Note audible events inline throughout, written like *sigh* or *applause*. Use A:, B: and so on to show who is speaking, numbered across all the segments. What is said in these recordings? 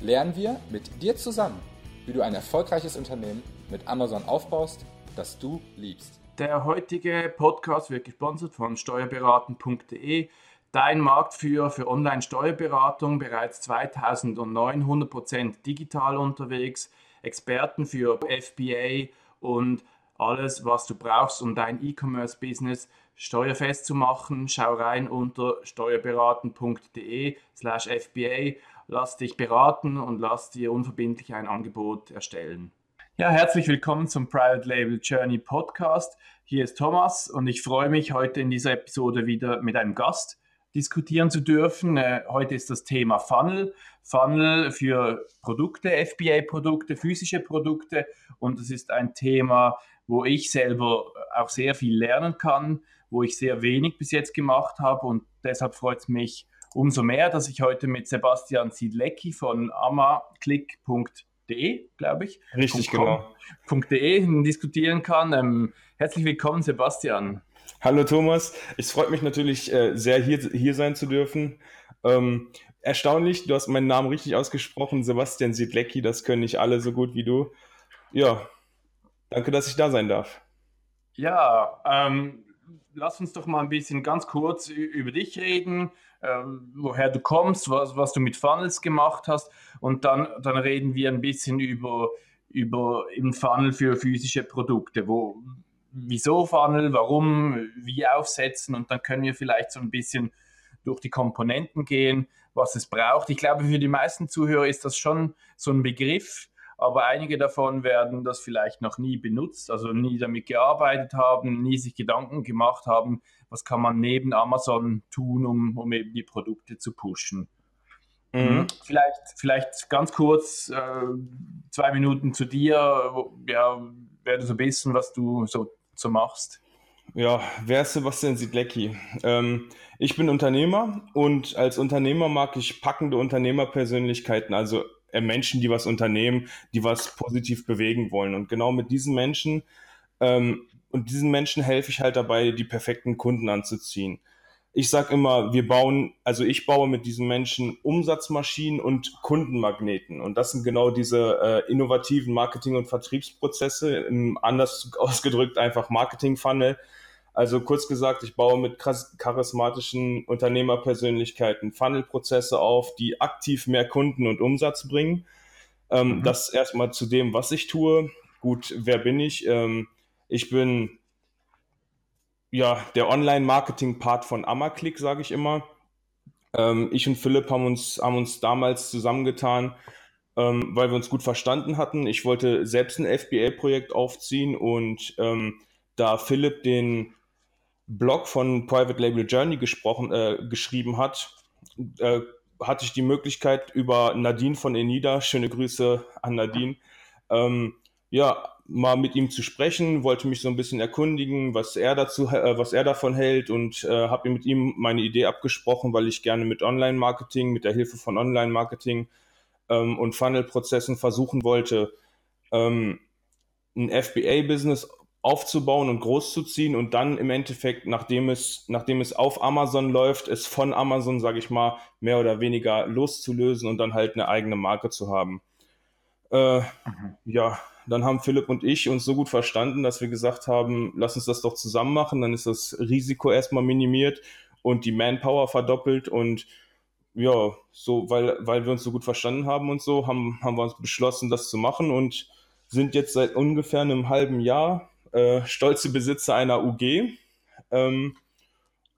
A: lernen wir mit dir zusammen, wie du ein erfolgreiches Unternehmen mit Amazon aufbaust, das du liebst.
B: Der heutige Podcast wird gesponsert von steuerberaten.de, dein Marktführer für Online-Steuerberatung, bereits 2009 100% digital unterwegs, Experten für FBA und alles, was du brauchst, um dein E-Commerce-Business steuerfest zu machen. Schau rein unter steuerberaten.de slash FBA. Lass dich beraten und lass dir unverbindlich ein Angebot erstellen. Ja, herzlich willkommen zum Private Label Journey Podcast. Hier ist Thomas und ich freue mich, heute in dieser Episode wieder mit einem Gast diskutieren zu dürfen. Äh, heute ist das Thema Funnel. Funnel für Produkte, FBA-Produkte, physische Produkte. Und es ist ein Thema, wo ich selber auch sehr viel lernen kann, wo ich sehr wenig bis jetzt gemacht habe. Und deshalb freut es mich umso mehr, dass ich heute mit Sebastian Siedlecki von amaclick.de, glaube ich,
C: Richtig,
B: .com,
C: genau.
B: .de diskutieren kann. Ähm, herzlich willkommen, Sebastian.
C: Hallo Thomas, es freut mich natürlich äh, sehr, hier, hier sein zu dürfen. Ähm, erstaunlich, du hast meinen Namen richtig ausgesprochen, Sebastian Siedlecki, das können nicht alle so gut wie du. Ja, danke, dass ich da sein darf.
B: Ja, ähm, lass uns doch mal ein bisschen ganz kurz über dich reden, woher du kommst, was, was du mit Funnels gemacht hast. Und dann, dann reden wir ein bisschen über, über im Funnel für physische Produkte, wo, wieso Funnel, warum, wie aufsetzen? Und dann können wir vielleicht so ein bisschen durch die Komponenten gehen, was es braucht. Ich glaube, für die meisten Zuhörer ist das schon so ein Begriff, aber einige davon werden das vielleicht noch nie benutzt, also nie damit gearbeitet haben, nie sich Gedanken gemacht haben, was kann man neben Amazon tun, um, um eben die Produkte zu pushen.
C: Mhm.
B: Vielleicht, vielleicht ganz kurz äh, zwei Minuten zu dir, wo, ja, wer du so bist und was du so, so machst.
C: Ja, wer ist Sebastian Siedlecki? Ähm, ich bin Unternehmer und als Unternehmer mag ich packende Unternehmerpersönlichkeiten, also äh, Menschen, die was unternehmen, die was positiv bewegen wollen. Und genau mit diesen Menschen ähm, und diesen Menschen helfe ich halt dabei, die perfekten Kunden anzuziehen. Ich sage immer, wir bauen, also ich baue mit diesen Menschen Umsatzmaschinen und Kundenmagneten. Und das sind genau diese äh, innovativen Marketing- und Vertriebsprozesse, im, anders *laughs* ausgedrückt einfach Marketing-Funnel. Also kurz gesagt, ich baue mit charismatischen Unternehmerpersönlichkeiten Funnelprozesse auf, die aktiv mehr Kunden und Umsatz bringen. Ähm,
B: Mhm.
C: Das erstmal zu dem, was ich tue. Gut, wer bin ich? Ähm, ich bin ja der Online-Marketing-Part von Amaclick, sage ich immer. Ähm, ich und Philipp haben uns, haben uns damals zusammengetan, ähm, weil wir uns gut verstanden hatten. Ich wollte selbst ein FBA-Projekt aufziehen und ähm, da Philipp den Blog von Private Label Journey gesprochen, äh, geschrieben hat, äh, hatte ich die Möglichkeit über Nadine von Enida, schöne Grüße an Nadine, ähm, ja, mal mit ihm zu sprechen, wollte mich so ein bisschen erkundigen, was er dazu, äh, was er davon hält und äh, habe mit ihm meine Idee abgesprochen, weil ich gerne mit Online-Marketing, mit der Hilfe von Online-Marketing ähm, und Funnel-Prozessen versuchen wollte, ähm, ein FBA-Business aufzubauen und großzuziehen und dann im Endeffekt, nachdem es, nachdem es auf Amazon läuft, es von Amazon, sage ich mal, mehr oder weniger loszulösen und dann halt eine eigene Marke zu haben. Äh, ja, dann haben Philipp und ich uns so gut verstanden, dass wir gesagt haben, lass uns das doch zusammen machen, dann ist das Risiko erstmal minimiert und die Manpower verdoppelt und ja, so, weil, weil wir uns so gut verstanden haben und so, haben, haben wir uns beschlossen, das zu machen und sind jetzt seit ungefähr einem halben Jahr äh, stolze Besitzer einer UG. Ähm,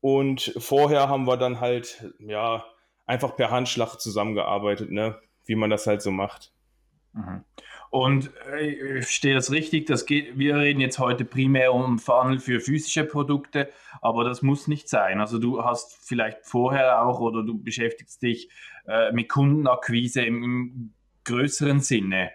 C: und vorher haben wir dann halt, ja, einfach per Handschlag zusammengearbeitet, ne? Wie man das halt so macht.
B: Mhm. Und äh, ich verstehe das richtig, das geht, wir reden jetzt heute primär um Funnel für physische Produkte, aber das muss nicht sein. Also du hast vielleicht vorher auch oder du beschäftigst dich äh, mit Kundenakquise im, im größeren Sinne.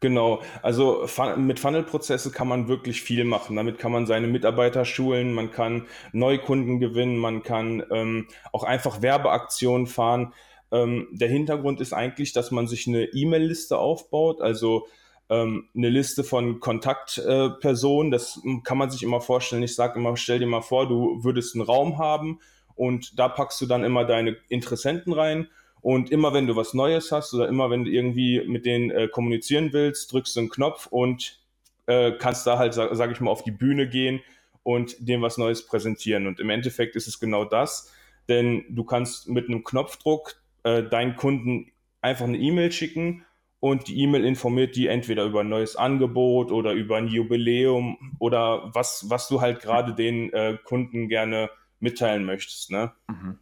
C: Genau, also mit Funnel-Prozesse kann man wirklich viel machen. Damit kann man seine Mitarbeiter schulen, man kann Neukunden gewinnen, man kann ähm, auch einfach Werbeaktionen fahren. Ähm, der Hintergrund ist eigentlich, dass man sich eine E-Mail-Liste aufbaut, also ähm, eine Liste von Kontaktpersonen. Äh, das kann man sich immer vorstellen. Ich sage immer, stell dir mal vor, du würdest einen Raum haben und da packst du dann immer deine Interessenten rein und immer wenn du was Neues hast oder immer wenn du irgendwie mit denen äh, kommunizieren willst, drückst du einen Knopf und äh, kannst da halt, sag, sag ich mal, auf die Bühne gehen und dem was Neues präsentieren. Und im Endeffekt ist es genau das, denn du kannst mit einem Knopfdruck äh, deinen Kunden einfach eine E-Mail schicken und die E-Mail informiert die entweder über ein neues Angebot oder über ein Jubiläum oder was, was du halt gerade den äh, Kunden gerne mitteilen möchtest. Ne? Mhm.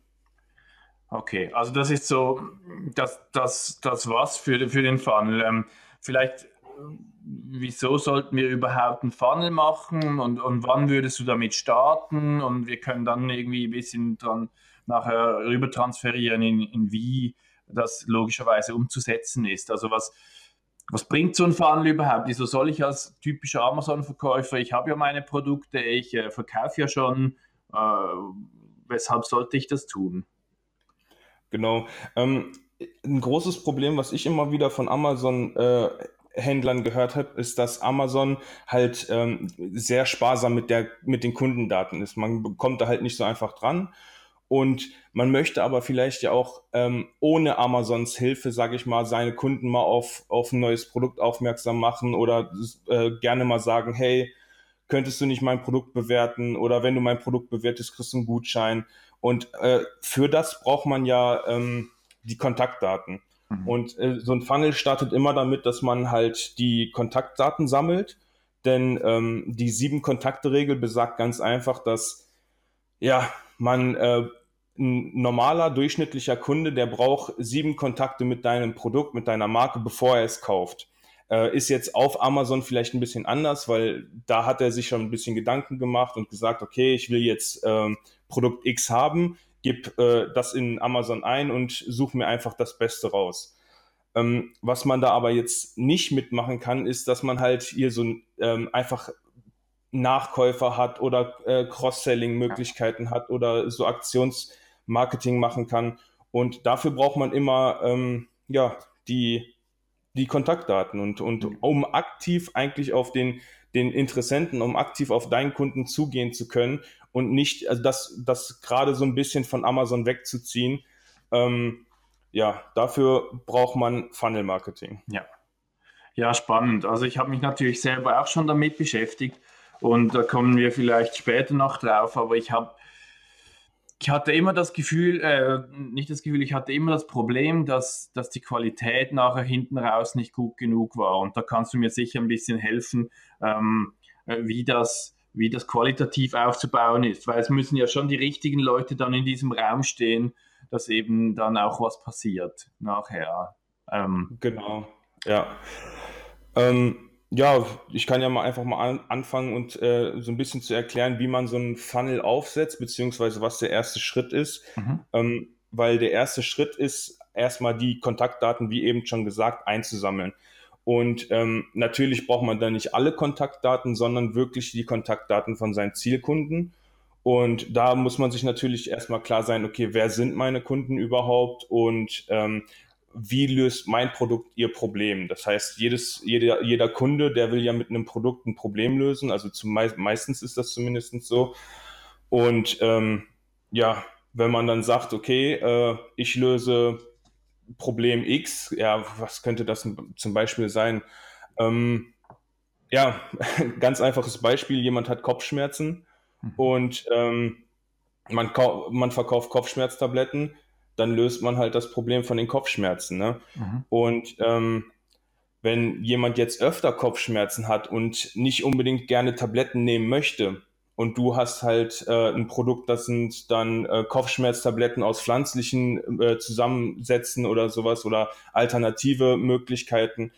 B: Okay, also das ist so, das, das, das was für, für den Funnel. Ähm, vielleicht, wieso sollten wir überhaupt einen Funnel machen und, und wann würdest du damit starten? Und wir können dann irgendwie ein bisschen dran nachher rüber transferieren, in, in wie das logischerweise umzusetzen ist. Also was, was bringt so ein Funnel überhaupt? Wieso soll ich als typischer Amazon-Verkäufer, ich habe ja meine Produkte, ich äh, verkaufe ja schon, äh, weshalb sollte ich das tun?
C: Genau. Ähm, ein großes Problem, was ich immer wieder von Amazon äh, Händlern gehört habe, ist, dass Amazon halt ähm, sehr sparsam mit der mit den Kundendaten ist. Man kommt da halt nicht so einfach dran. Und man möchte aber vielleicht ja auch ähm, ohne Amazons Hilfe, sage ich mal, seine Kunden mal auf, auf ein neues Produkt aufmerksam machen oder äh, gerne mal sagen, hey, könntest du nicht mein Produkt bewerten oder wenn du mein Produkt bewertest, kriegst du einen Gutschein. Und äh, für das braucht man ja ähm, die Kontaktdaten. Mhm. Und äh, so ein Funnel startet immer damit, dass man halt die Kontaktdaten sammelt. Denn ähm, die sieben Kontakte-Regel besagt ganz einfach, dass ja, man äh, ein normaler, durchschnittlicher Kunde, der braucht sieben Kontakte mit deinem Produkt, mit deiner Marke, bevor er es kauft. Äh, ist jetzt auf Amazon vielleicht ein bisschen anders, weil da hat er sich schon ein bisschen Gedanken gemacht und gesagt, okay, ich will jetzt ähm, Produkt X haben, gib äh, das in Amazon ein und suche mir einfach das Beste raus. Ähm, was man da aber jetzt nicht mitmachen kann, ist, dass man halt hier so ähm, einfach Nachkäufer hat oder äh, Cross-Selling-Möglichkeiten hat oder so Aktionsmarketing machen kann. Und dafür braucht man immer ähm, ja, die, die Kontaktdaten. Und, und mhm. um aktiv eigentlich auf den, den Interessenten, um aktiv auf deinen Kunden zugehen zu können und nicht, also das, das gerade so ein bisschen von Amazon wegzuziehen. Ähm, ja, dafür braucht man Funnel Marketing.
B: Ja. Ja, spannend. Also ich habe mich natürlich selber auch schon damit beschäftigt und da kommen wir vielleicht später noch drauf, aber ich habe ich hatte immer das Gefühl, äh, nicht das Gefühl, ich hatte immer das Problem, dass, dass die Qualität nachher hinten raus nicht gut genug war. Und da kannst du mir sicher ein bisschen helfen, ähm, äh, wie das, wie das qualitativ aufzubauen ist, weil es müssen ja schon die richtigen Leute dann in diesem Raum stehen, dass eben dann auch was passiert nachher.
C: Ähm, genau, ja. Ähm, ja, ich kann ja mal einfach mal an, anfangen und äh, so ein bisschen zu erklären, wie man so einen Funnel aufsetzt, beziehungsweise was der erste Schritt ist. Mhm. Ähm, weil der erste Schritt ist, erstmal die Kontaktdaten, wie eben schon gesagt, einzusammeln. Und ähm, natürlich braucht man da nicht alle Kontaktdaten, sondern wirklich die Kontaktdaten von seinen Zielkunden. Und da muss man sich natürlich erstmal klar sein, okay, wer sind meine Kunden überhaupt und ähm, wie löst mein Produkt ihr Problem? Das heißt, jedes, jeder, jeder Kunde, der will ja mit einem Produkt ein Problem lösen. Also zum, meistens ist das zumindest so. Und ähm, ja, wenn man dann sagt, okay, äh, ich löse Problem X, ja, was könnte das zum Beispiel sein? Ähm, ja, *laughs* ganz einfaches Beispiel, jemand hat Kopfschmerzen mhm. und ähm, man, man verkauft Kopfschmerztabletten, dann löst man halt das Problem von den Kopfschmerzen. Ne? Mhm. Und ähm, wenn jemand jetzt öfter Kopfschmerzen hat und nicht unbedingt gerne Tabletten nehmen möchte, und du hast halt äh, ein Produkt, das sind dann äh, Kopfschmerztabletten aus pflanzlichen äh, Zusammensätzen oder sowas oder alternative Möglichkeiten,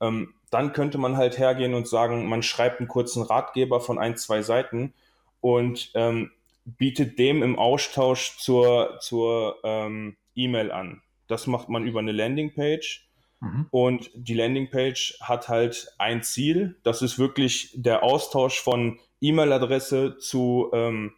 C: ähm, dann könnte man halt hergehen und sagen, man schreibt einen kurzen Ratgeber von ein, zwei Seiten und ähm, bietet dem im Austausch zur, zur ähm, E-Mail an. Das macht man über eine Landingpage. Mhm. Und die Landingpage hat halt ein Ziel. Das ist wirklich der Austausch von E-Mail-Adresse zu ähm,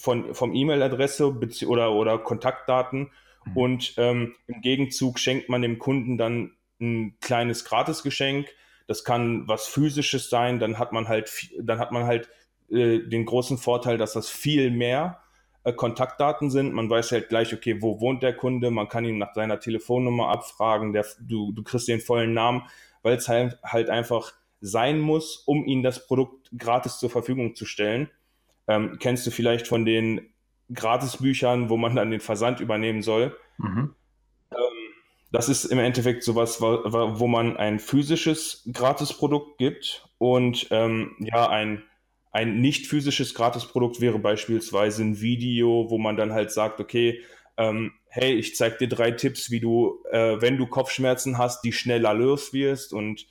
C: von, vom E-Mail-Adresse oder, oder Kontaktdaten. Mhm. Und ähm, im Gegenzug schenkt man dem Kunden dann ein kleines Gratisgeschenk. Das kann was physisches sein. Dann hat man halt, dann hat man halt äh, den großen Vorteil, dass das viel mehr äh, Kontaktdaten sind. Man weiß halt gleich, okay, wo wohnt der Kunde? Man kann ihn nach seiner Telefonnummer abfragen. Der, du, du kriegst den vollen Namen, weil es halt, halt einfach sein muss, um ihnen das Produkt gratis zur Verfügung zu stellen. Ähm, kennst du vielleicht von den Gratisbüchern, wo man dann den Versand übernehmen soll? Mhm. Ähm, das ist im Endeffekt sowas, wo, wo man ein physisches Gratisprodukt gibt und ähm, ja, ein ein nicht physisches Gratisprodukt wäre beispielsweise ein Video, wo man dann halt sagt, okay, ähm, hey, ich zeig dir drei Tipps, wie du, äh, wenn du Kopfschmerzen hast, die schneller los wirst. Und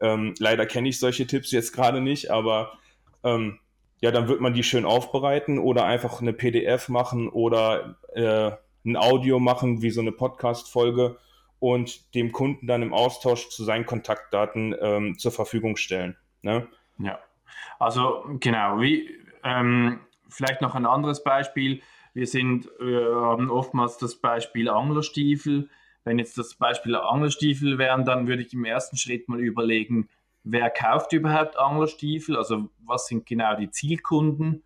C: ähm, leider kenne ich solche Tipps jetzt gerade nicht, aber ähm, ja, dann wird man die schön aufbereiten oder einfach eine PDF machen oder äh, ein Audio machen, wie so eine Podcast-Folge und dem Kunden dann im Austausch zu seinen Kontaktdaten ähm, zur Verfügung stellen. Ne?
B: Ja. Also genau, wie ähm, vielleicht noch ein anderes Beispiel. Wir sind, wir haben oftmals das Beispiel Anglerstiefel. Wenn jetzt das Beispiel Anglerstiefel wären, dann würde ich im ersten Schritt mal überlegen, wer kauft überhaupt Anglerstiefel? Also was sind genau die Zielkunden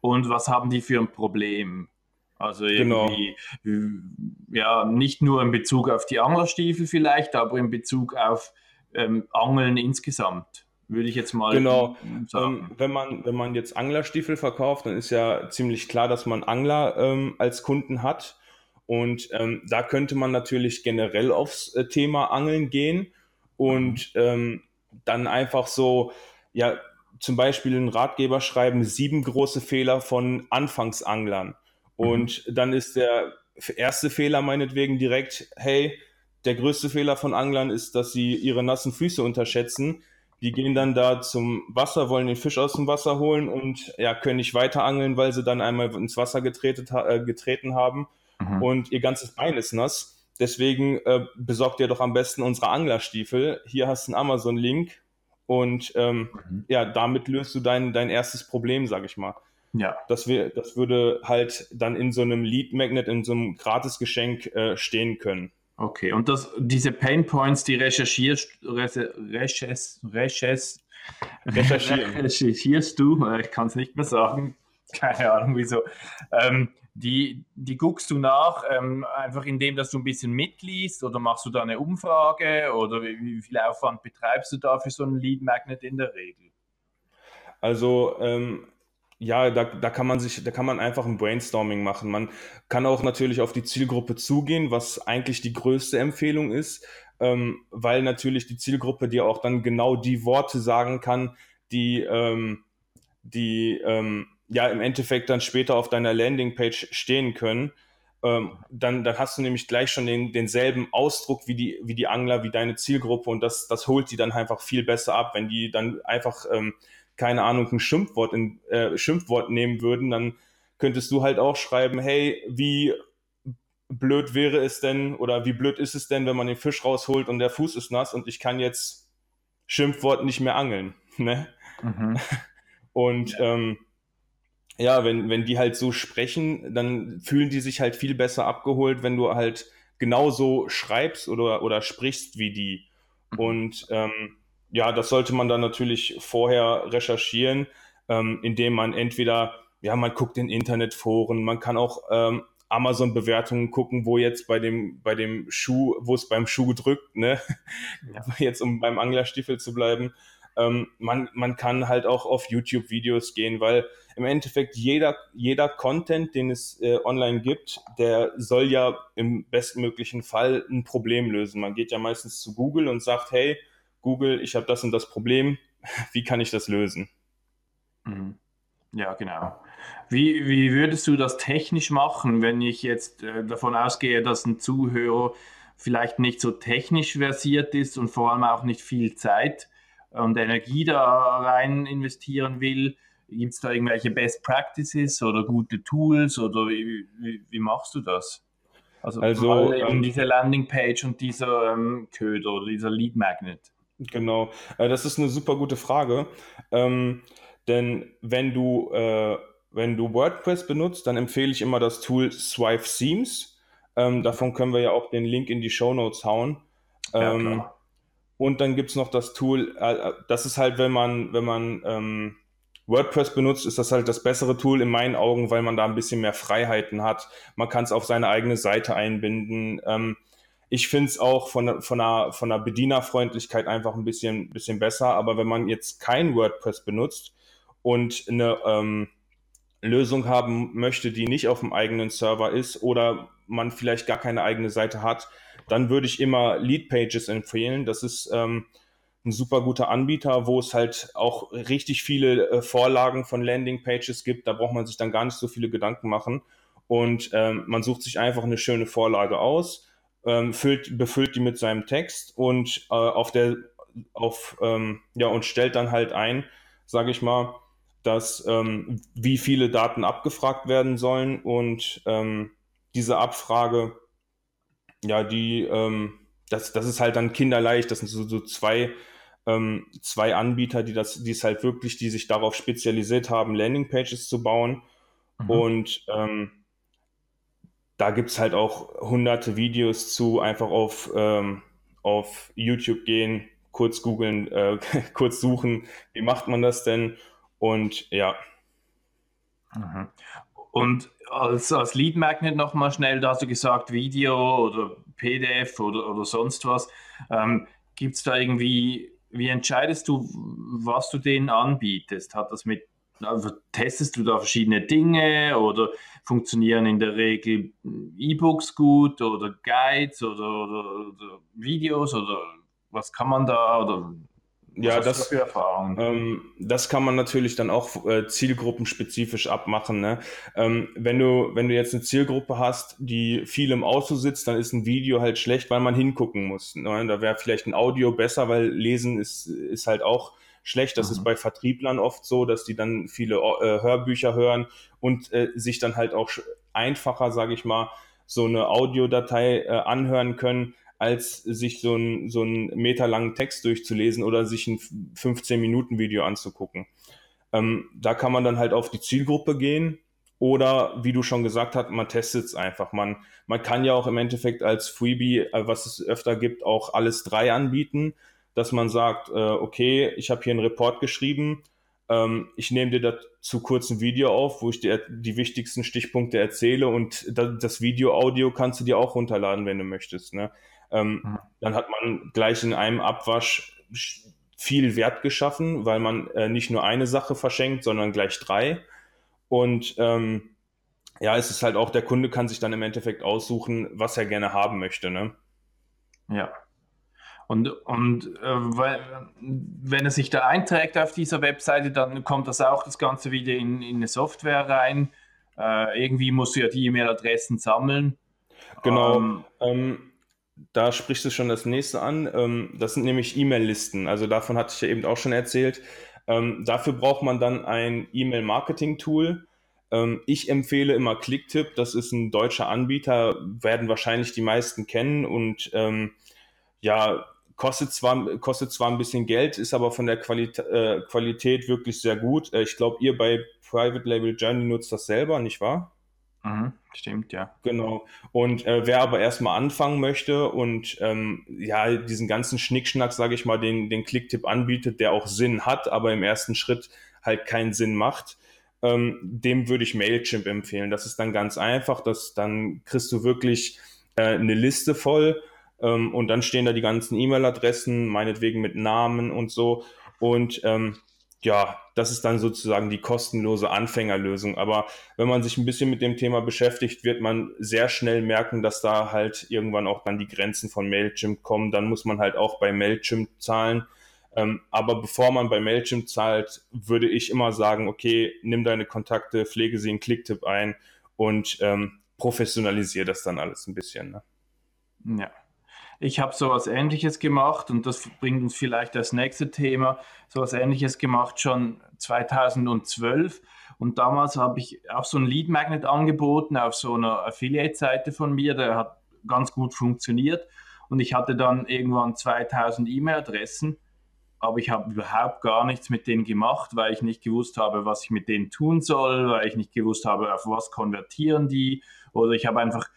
B: und was haben die für ein Problem? Also genau. irgendwie, genau. ja, nicht nur in Bezug auf die Anglerstiefel vielleicht, aber in Bezug auf ähm, Angeln insgesamt würde ich jetzt mal
C: genau. sagen. Ähm, wenn, man, wenn man jetzt Anglerstiefel verkauft, dann ist ja ziemlich klar, dass man Angler ähm, als Kunden hat. Und ähm, da könnte man natürlich generell aufs äh, Thema Angeln gehen und mhm. ähm, dann einfach so, ja, zum Beispiel einen Ratgeber schreiben, sieben große Fehler von Anfangsanglern. Mhm. Und mhm. dann ist der erste Fehler meinetwegen direkt, hey, der größte Fehler von Anglern ist, dass sie ihre nassen Füße unterschätzen die gehen dann da zum Wasser, wollen den Fisch aus dem Wasser holen und ja, können nicht weiter angeln, weil sie dann einmal ins Wasser getretet, äh, getreten haben mhm. und ihr ganzes Bein ist nass. Deswegen äh, besorgt ihr doch am besten unsere Anglerstiefel. Hier hast du einen Amazon-Link und ähm, mhm. ja, damit löst du dein, dein erstes Problem, sag ich mal. Ja. Das, wär, das würde halt dann in so einem Lead Magnet, in so einem Gratisgeschenk äh, stehen können.
B: Okay, und das, diese Pain Points, die recherchierst, recherchierst, recherchierst, *laughs* recherchierst du, ich kann es nicht mehr sagen, *laughs* keine Ahnung wieso, ähm, die, die guckst du nach, ähm, einfach indem, dass du ein bisschen mitliest oder machst du da eine Umfrage oder wie, wie viel Aufwand betreibst du da für so einen Lead Magnet in der Regel?
C: Also ähm, ja, da, da kann man sich, da kann man einfach ein Brainstorming machen. Man kann auch natürlich auf die Zielgruppe zugehen, was eigentlich die größte Empfehlung ist, ähm, weil natürlich die Zielgruppe dir auch dann genau die Worte sagen kann, die, ähm, die ähm, ja im Endeffekt dann später auf deiner Landingpage stehen können. Ähm, dann, dann hast du nämlich gleich schon den, denselben Ausdruck wie die, wie die Angler, wie deine Zielgruppe und das, das holt die dann einfach viel besser ab, wenn die dann einfach ähm, keine Ahnung, ein Schimpfwort, in, äh, Schimpfwort nehmen würden, dann könntest du halt auch schreiben, hey, wie blöd wäre es denn oder wie blöd ist es denn, wenn man den Fisch rausholt und der Fuß ist nass und ich kann jetzt Schimpfwort nicht mehr angeln. *laughs* Ne? Mhm. *laughs* Und ähm, ja, wenn, wenn die halt so sprechen, dann fühlen die sich halt viel besser abgeholt, wenn du halt genauso schreibst oder, oder sprichst wie die. Mhm. Und ähm, ja, das sollte man dann natürlich vorher recherchieren, ähm, indem man entweder, ja, man guckt in Internetforen, man kann auch ähm, Amazon-Bewertungen gucken, wo jetzt bei dem, bei dem Schuh, wo es beim Schuh drückt, ne? Ja. *laughs* Jetzt um beim Anglerstiefel zu bleiben. Ähm, man, man kann halt auch auf YouTube-Videos gehen, weil im Endeffekt jeder, jeder Content, den es äh, online gibt, der soll ja im bestmöglichen Fall ein Problem lösen. Man geht ja meistens zu Google und sagt, hey, Google, ich habe das und das Problem, *laughs* wie kann ich das lösen?
B: Mhm. Ja, genau. Wie, wie würdest du das technisch machen, wenn ich jetzt äh, davon ausgehe, dass ein Zuhörer vielleicht nicht so technisch versiert ist und vor allem auch nicht viel Zeit und Energie da rein investieren will? Gibt es da irgendwelche Best Practices oder gute Tools oder wie, wie, wie machst du das? Also, also ähm, diese Landingpage und dieser ähm, Köder oder dieser Lead Magnet.
C: Genau, äh, das ist eine super gute Frage. Ähm, denn wenn du, äh, wenn du WordPress benutzt, dann empfehle ich immer das Tool Swipe Themes. Ähm, davon können wir ja auch den Link in die Show Notes hauen. Ähm, ja, und dann gibt es noch das Tool, äh, das ist halt, wenn man, wenn man ähm, WordPress benutzt, ist das halt das bessere Tool in meinen Augen, weil man da ein bisschen mehr Freiheiten hat. Man kann es auf seine eigene Seite einbinden. Ähm, ich finde es auch von, von, einer, von einer Bedienerfreundlichkeit einfach ein bisschen, bisschen besser. Aber wenn man jetzt kein WordPress benutzt und eine ähm, Lösung haben möchte, die nicht auf dem eigenen Server ist oder man vielleicht gar keine eigene Seite hat, dann würde ich immer Lead Pages empfehlen. Das ist ähm, ein super guter Anbieter, wo es halt auch richtig viele äh, Vorlagen von Landing Pages gibt. Da braucht man sich dann gar nicht so viele Gedanken machen. Und ähm, man sucht sich einfach eine schöne Vorlage aus, ähm, füllt, befüllt die mit seinem Text und äh, auf der auf ähm, ja und stellt dann halt ein, sage ich mal, dass ähm, wie viele Daten abgefragt werden sollen und ähm, diese Abfrage ja, die, ähm, das, das ist halt dann kinderleicht. Das sind so, so zwei, ähm, zwei Anbieter, die das, die es halt wirklich, die sich darauf spezialisiert haben, Landingpages zu bauen. Mhm. Und ähm, da gibt es halt auch hunderte Videos zu, einfach auf, ähm, auf YouTube gehen, kurz googeln, äh, *laughs* kurz suchen, wie macht man das denn? Und ja.
B: Mhm. Und als, als Lead Magnet nochmal schnell, da hast du gesagt, Video oder PDF oder, oder sonst was. Ähm, Gibt es da irgendwie, wie entscheidest du, was du denen anbietest? Hat das mit, testest du da verschiedene Dinge oder funktionieren in der Regel E-Books gut oder Guides oder, oder, oder Videos oder was kann man da oder
C: ja, das, ähm, das kann man natürlich dann auch äh, zielgruppenspezifisch abmachen. Ne? Ähm, wenn, du, wenn du jetzt eine Zielgruppe hast, die viel im Auto sitzt, dann ist ein Video halt schlecht, weil man hingucken muss. Ne? Da wäre vielleicht ein Audio besser, weil Lesen ist, ist halt auch schlecht. Das mhm. ist bei Vertrieblern oft so, dass die dann viele äh, Hörbücher hören und äh, sich dann halt auch einfacher, sage ich mal, so eine Audiodatei äh, anhören können als sich so ein, so ein meterlangen Text durchzulesen oder sich ein 15-Minuten-Video anzugucken. Ähm, da kann man dann halt auf die Zielgruppe gehen oder, wie du schon gesagt hast, man testet es einfach. Man, man kann ja auch im Endeffekt als Freebie, äh, was es öfter gibt, auch alles drei anbieten, dass man sagt, äh, okay, ich habe hier einen Report geschrieben, ähm, ich nehme dir dazu kurz ein Video auf, wo ich dir die wichtigsten Stichpunkte erzähle und das Video-Audio kannst du dir auch runterladen, wenn du möchtest. Ne? Ähm, mhm. Dann hat man gleich in einem Abwasch viel Wert geschaffen, weil man äh, nicht nur eine Sache verschenkt, sondern gleich drei. Und ähm, ja, es ist halt auch, der Kunde kann sich dann im Endeffekt aussuchen, was er gerne haben möchte. Ne?
B: Ja. Und, und äh, wenn er sich da einträgt auf dieser Webseite, dann kommt das auch das Ganze wieder in, in eine Software rein. Äh, irgendwie musst du ja die E-Mail-Adressen sammeln.
C: Genau. Ähm, ähm, da sprichst du schon das nächste an. Ähm, das sind nämlich E-Mail-Listen. Also davon hatte ich ja eben auch schon erzählt. Ähm, dafür braucht man dann ein E-Mail-Marketing-Tool. Ähm, ich empfehle immer Clicktip. Das ist ein deutscher Anbieter, werden wahrscheinlich die meisten kennen und ja, kostet zwar, kostet zwar ein bisschen Geld, ist aber von der Qualitä äh, Qualität wirklich sehr gut. Äh, ich glaube, ihr bei Private Label Journey nutzt das selber, nicht wahr?
B: Mhm, stimmt, ja.
C: Genau. Und äh, wer aber erstmal anfangen möchte und ähm, ja, diesen ganzen Schnickschnack, sage ich mal, den, den Klicktipp anbietet, der auch Sinn hat, aber im ersten Schritt halt keinen Sinn macht, ähm, dem würde ich Mailchimp empfehlen. Das ist dann ganz einfach, dass dann kriegst du wirklich äh, eine Liste voll ähm, und dann stehen da die ganzen E-Mail-Adressen, meinetwegen mit Namen und so. Und ähm, ja, das ist dann sozusagen die kostenlose Anfängerlösung. Aber wenn man sich ein bisschen mit dem Thema beschäftigt, wird man sehr schnell merken, dass da halt irgendwann auch dann die Grenzen von Mailchimp kommen. Dann muss man halt auch bei Mailchimp zahlen. Ähm, aber bevor man bei Mailchimp zahlt, würde ich immer sagen, okay, nimm deine Kontakte, pflege sie in Clicktip ein und ähm, professionalisiere das dann alles ein bisschen. Ne?
B: Ja. Ich habe sowas Ähnliches gemacht und das bringt uns vielleicht das nächste Thema. Sowas Ähnliches gemacht schon 2012 und damals habe ich auch so ein Lead Magnet angeboten auf so einer Affiliate-Seite von mir. Der hat ganz gut funktioniert und ich hatte dann irgendwann 2000 E-Mail-Adressen, aber ich habe überhaupt gar nichts mit denen gemacht, weil ich nicht gewusst habe, was ich mit denen tun soll, weil ich nicht gewusst habe, auf was konvertieren die oder ich habe einfach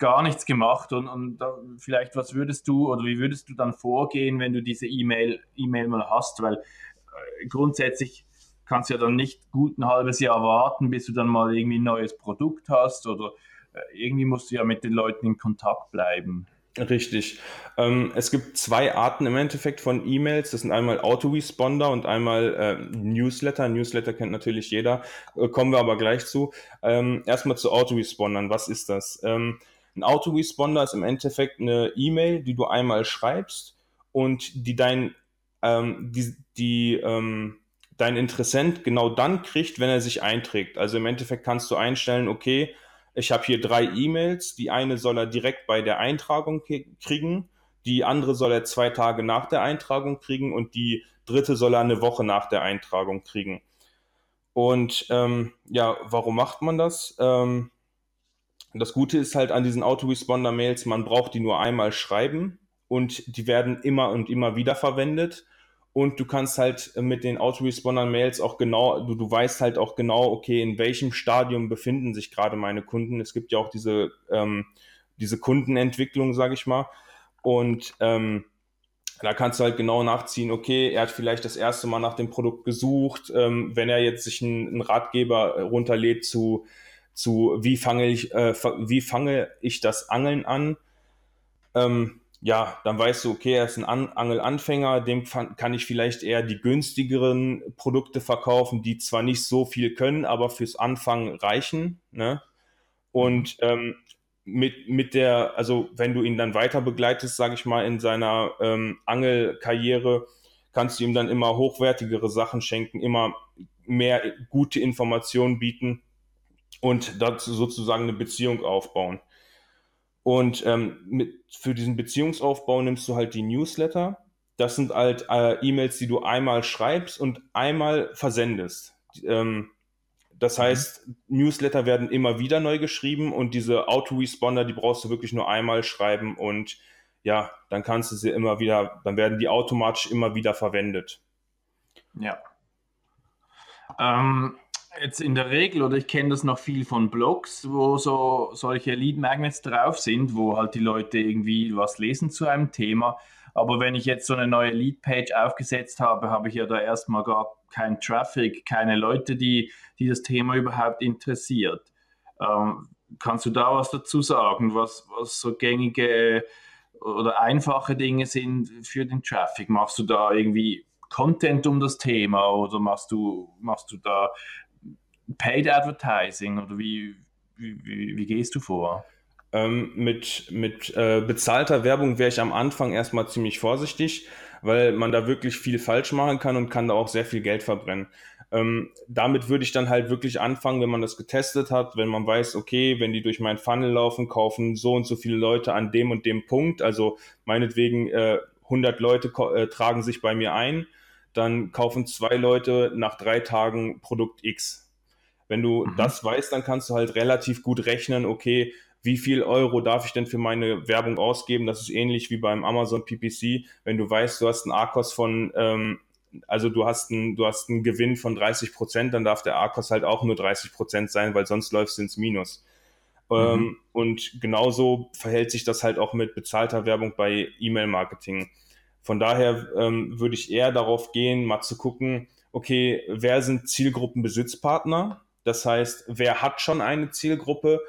B: gar nichts gemacht und, und vielleicht was würdest du oder wie würdest du dann vorgehen, wenn du diese E-Mail E-Mail mal hast, weil äh, grundsätzlich kannst du ja dann nicht gut ein halbes Jahr warten, bis du dann mal irgendwie ein neues Produkt hast oder äh, irgendwie musst du ja mit den Leuten in Kontakt bleiben.
C: Richtig. Ähm, es gibt zwei Arten im Endeffekt von E-Mails. Das sind einmal Autoresponder und einmal äh, Newsletter. Newsletter kennt natürlich jeder. Äh, kommen wir aber gleich zu. Ähm, erstmal zu Autorespondern. Was ist das? Ähm, ein Autoresponder ist im Endeffekt eine E-Mail, die du einmal schreibst und die dein, ähm, die, die ähm, dein Interessent genau dann kriegt, wenn er sich einträgt. Also im Endeffekt kannst du einstellen, okay, ich habe hier drei E-Mails, die eine soll er direkt bei der Eintragung kriegen, die andere soll er zwei Tage nach der Eintragung kriegen und die dritte soll er eine Woche nach der Eintragung kriegen. Und ähm, ja, warum macht man das? Ähm, das Gute ist halt an diesen Autoresponder-Mails, man braucht die nur einmal schreiben und die werden immer und immer wieder verwendet und du kannst halt mit den Autoresponder-Mails auch genau, du, du weißt halt auch genau, okay, in welchem Stadium befinden sich gerade meine Kunden. Es gibt ja auch diese, ähm, diese Kundenentwicklung, sage ich mal. Und ähm, da kannst du halt genau nachziehen, okay, er hat vielleicht das erste Mal nach dem Produkt gesucht. Ähm, wenn er jetzt sich einen, einen Ratgeber runterlädt zu, zu wie fange ich, äh, wie fange ich das Angeln an, ähm, ja, dann weißt du, okay, er ist ein An Angelanfänger, dem kann ich vielleicht eher die günstigeren Produkte verkaufen, die zwar nicht so viel können, aber fürs Anfangen reichen. Ne? Und ähm, mit, mit der, also wenn du ihn dann weiter begleitest, sage ich mal, in seiner ähm, Angelkarriere, kannst du ihm dann immer hochwertigere Sachen schenken, immer mehr gute Informationen bieten und dazu sozusagen eine Beziehung aufbauen. Und ähm, mit, für diesen Beziehungsaufbau nimmst du halt die Newsletter. Das sind halt äh, E-Mails, die du einmal schreibst und einmal versendest. Ähm, das mhm. heißt, Newsletter werden immer wieder neu geschrieben und diese Autoresponder, die brauchst du wirklich nur einmal schreiben und ja, dann kannst du sie immer wieder, dann werden die automatisch immer wieder verwendet.
B: Ja. Ähm, jetzt in der Regel, oder ich kenne das noch viel von Blogs, wo so solche Lead Magnets drauf sind, wo halt die Leute irgendwie was lesen zu einem Thema. Aber wenn ich jetzt so eine neue Lead-Page aufgesetzt habe, habe ich ja da erstmal gar keinen Traffic, keine Leute, die, die das Thema überhaupt interessiert. Ähm, kannst du da was dazu sagen, was, was so gängige oder einfache Dinge sind für den Traffic? Machst du da irgendwie Content um das Thema oder machst du, machst du da Paid Advertising oder wie, wie, wie gehst du vor?
C: Ähm, mit mit äh, bezahlter Werbung wäre ich am Anfang erstmal ziemlich vorsichtig, weil man da wirklich viel falsch machen kann und kann da auch sehr viel Geld verbrennen. Ähm, damit würde ich dann halt wirklich anfangen, wenn man das getestet hat, wenn man weiß, okay, wenn die durch meinen Funnel laufen, kaufen so und so viele Leute an dem und dem Punkt, also meinetwegen äh, 100 Leute äh, tragen sich bei mir ein, dann kaufen zwei Leute nach drei Tagen Produkt X wenn du mhm. das weißt, dann kannst du halt relativ gut rechnen, okay, wie viel Euro darf ich denn für meine Werbung ausgeben? Das ist ähnlich wie beim Amazon PPC. Wenn du weißt, du hast einen ARKOS von, ähm, also du hast einen, du hast einen Gewinn von 30 Prozent, dann darf der ARKOS halt auch nur 30 Prozent sein, weil sonst läufst du ins Minus. Mhm. Ähm, und genauso verhält sich das halt auch mit bezahlter Werbung bei E-Mail-Marketing. Von daher ähm, würde ich eher darauf gehen, mal zu gucken, okay, wer sind Zielgruppenbesitzpartner? Das heißt, wer hat schon eine Zielgruppe,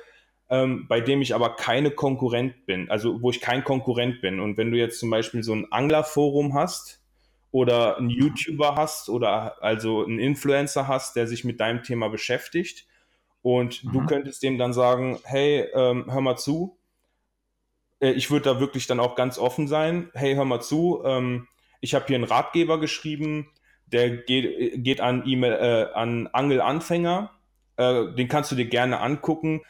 C: ähm, bei dem ich aber keine Konkurrent bin, also wo ich kein Konkurrent bin. Und wenn du jetzt zum Beispiel so ein Anglerforum hast oder einen YouTuber hast oder also einen Influencer hast, der sich mit deinem Thema beschäftigt und mhm. du könntest dem dann sagen, hey, ähm, hör mal zu, äh, ich würde da wirklich dann auch ganz offen sein, hey, hör mal zu, ähm, ich habe hier einen Ratgeber geschrieben, der geht, geht an E-Mail, äh, an Angelanfänger äh, den kannst du dir gerne angucken.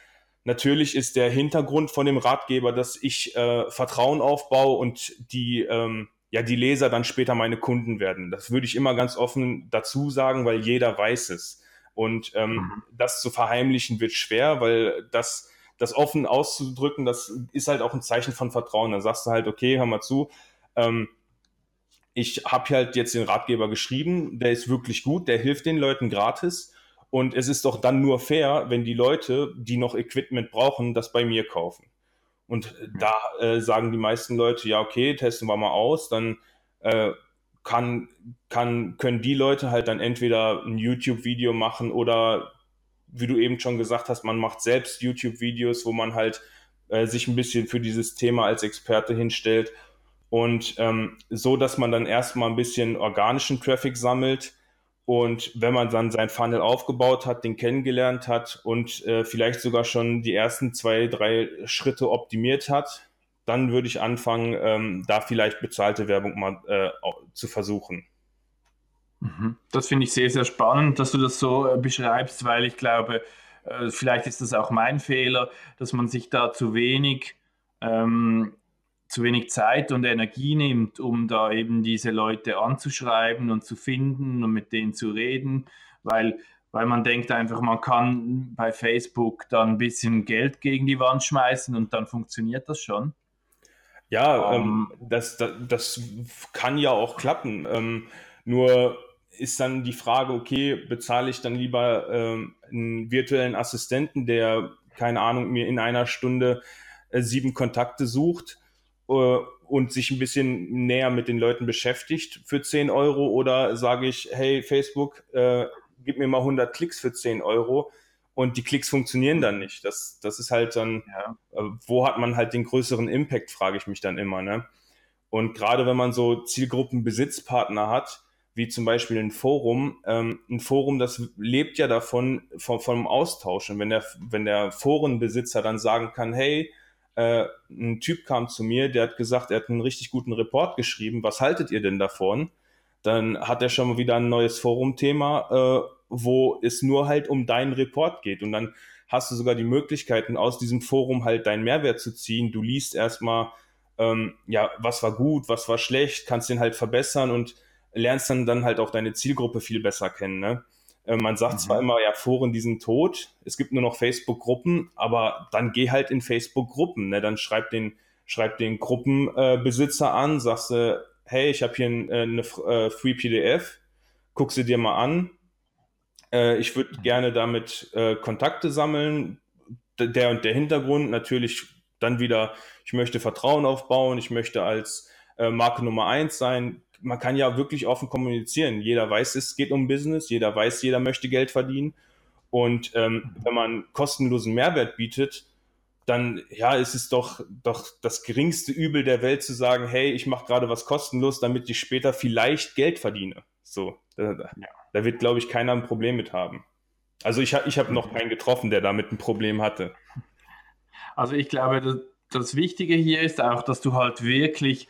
C: natürlich ist der Hintergrund von dem Ratgeber, dass ich äh, Vertrauen aufbaue und die, ähm, ja, die Leser dann später meine Kunden werden. Das würde ich immer ganz offen dazu sagen, weil jeder weiß es. Und ähm, mhm. das zu verheimlichen wird schwer, weil das, das offen auszudrücken, das ist halt auch ein Zeichen von Vertrauen. Dann sagst du halt, okay, hör mal zu, ähm, ich habe halt jetzt den Ratgeber geschrieben, der ist wirklich gut, der hilft den Leuten gratis. Und es ist doch dann nur fair, wenn die Leute, die noch Equipment brauchen, das bei mir kaufen. Und da äh, sagen die meisten Leute, ja, okay, testen wir mal aus, dann äh, kann, kann, können die Leute halt dann entweder ein YouTube-Video machen oder, wie du eben schon gesagt hast, man macht selbst YouTube-Videos, wo man halt äh, sich ein bisschen für dieses Thema als Experte hinstellt und ähm, so, dass man dann erstmal ein bisschen organischen Traffic sammelt und wenn man dann sein Funnel aufgebaut hat, den kennengelernt hat und äh, vielleicht sogar schon die ersten zwei, drei Schritte optimiert hat, dann würde ich anfangen, ähm, da vielleicht bezahlte Werbung mal äh, zu versuchen.
B: Mhm. Das finde ich sehr, sehr spannend, dass du das so äh, beschreibst, weil ich glaube, äh, vielleicht ist das auch mein Fehler, dass man sich da zu wenig ähm, zu wenig Zeit und Energie nimmt, um da eben diese Leute anzuschreiben und zu finden und mit denen zu reden, weil, weil man denkt einfach, man kann bei Facebook dann ein bisschen Geld gegen die Wand schmeißen und dann funktioniert das schon.
C: Ja, ähm, ähm, das, das, das, kann ja auch klappen. Ähm, nur ist dann die Frage, okay, bezahle ich dann lieber ähm, einen virtuellen Assistenten, der, keine Ahnung, mir in einer Stunde äh, sieben Kontakte sucht und sich ein bisschen näher mit den Leuten beschäftigt für 10 Euro oder sage ich, hey Facebook, äh, gib mir mal 100 Klicks für 10 Euro und die Klicks funktionieren dann nicht. Das, das ist halt dann, ja. äh, wo hat man halt den größeren Impact, frage ich mich dann immer. Ne? Und gerade wenn man so Zielgruppenbesitzpartner hat, wie zum Beispiel ein Forum, ähm, ein Forum, das lebt ja davon, vom, vom Austausch. Und wenn der, wenn der Forenbesitzer dann sagen kann, hey, äh, ein Typ kam zu mir, der hat gesagt, er hat einen richtig guten Report geschrieben. Was haltet ihr denn davon? Dann hat er schon mal wieder ein neues Forumthema, äh, wo es nur halt um deinen Report geht. Und dann hast du sogar die Möglichkeiten, aus diesem Forum halt deinen Mehrwert zu ziehen. Du liest erstmal, ähm, ja, was war gut, was war schlecht, kannst den halt verbessern und lernst dann, dann halt auch deine Zielgruppe viel besser kennen. Ne? Äh, man sagt mhm. zwar immer, ja, Foren, die sind tot, es gibt nur noch Facebook-Gruppen, aber dann geh halt in Facebook-Gruppen, ne? dann schreib den, schreib den Gruppenbesitzer äh, an, sagst du, äh, hey, ich habe hier ein, äh, eine äh, Free PDF, guck sie dir mal an, äh, ich würde mhm. gerne damit Kontakte sammeln, der und der Hintergrund, natürlich dann wieder, ich möchte Vertrauen aufbauen, ich möchte als Marke Nummer eins sein, man kann ja wirklich offen kommunizieren. Jeder weiß, es geht um Business, jeder weiß, jeder möchte Geld verdienen. Und ähm, wenn man kostenlosen Mehrwert bietet, dann ja, ist es doch, doch das geringste Übel der Welt zu sagen, hey, ich mache gerade was kostenlos, damit ich später vielleicht Geld verdiene. So, da, ja. da wird, glaube ich, keiner ein Problem mit haben. Also ich, ich habe noch keinen getroffen, der damit ein Problem hatte.
B: Also ich glaube, das, das Wichtige hier ist auch, dass du halt wirklich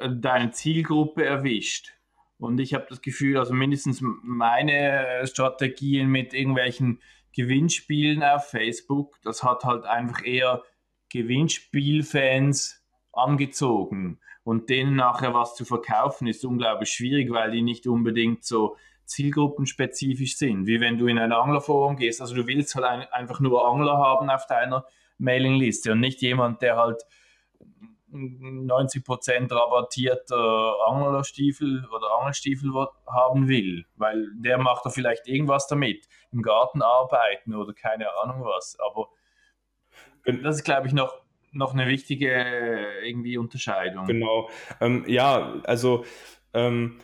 B: deine Zielgruppe erwischt. Und ich habe das Gefühl, also mindestens meine Strategien mit irgendwelchen Gewinnspielen auf Facebook, das hat halt einfach eher Gewinnspielfans angezogen. Und denen nachher was zu verkaufen, ist unglaublich schwierig, weil die nicht unbedingt so zielgruppenspezifisch sind, wie wenn du in ein Anglerforum gehst. Also du willst halt ein, einfach nur Angler haben auf deiner Mailingliste und nicht jemand, der halt 90% rabattierter Anglerstiefel oder Angelstiefel haben will, weil der macht da vielleicht irgendwas damit, im Garten arbeiten oder keine Ahnung was. Aber das ist, glaube ich, noch, noch eine wichtige irgendwie Unterscheidung.
C: Genau. Ähm, ja, also ähm,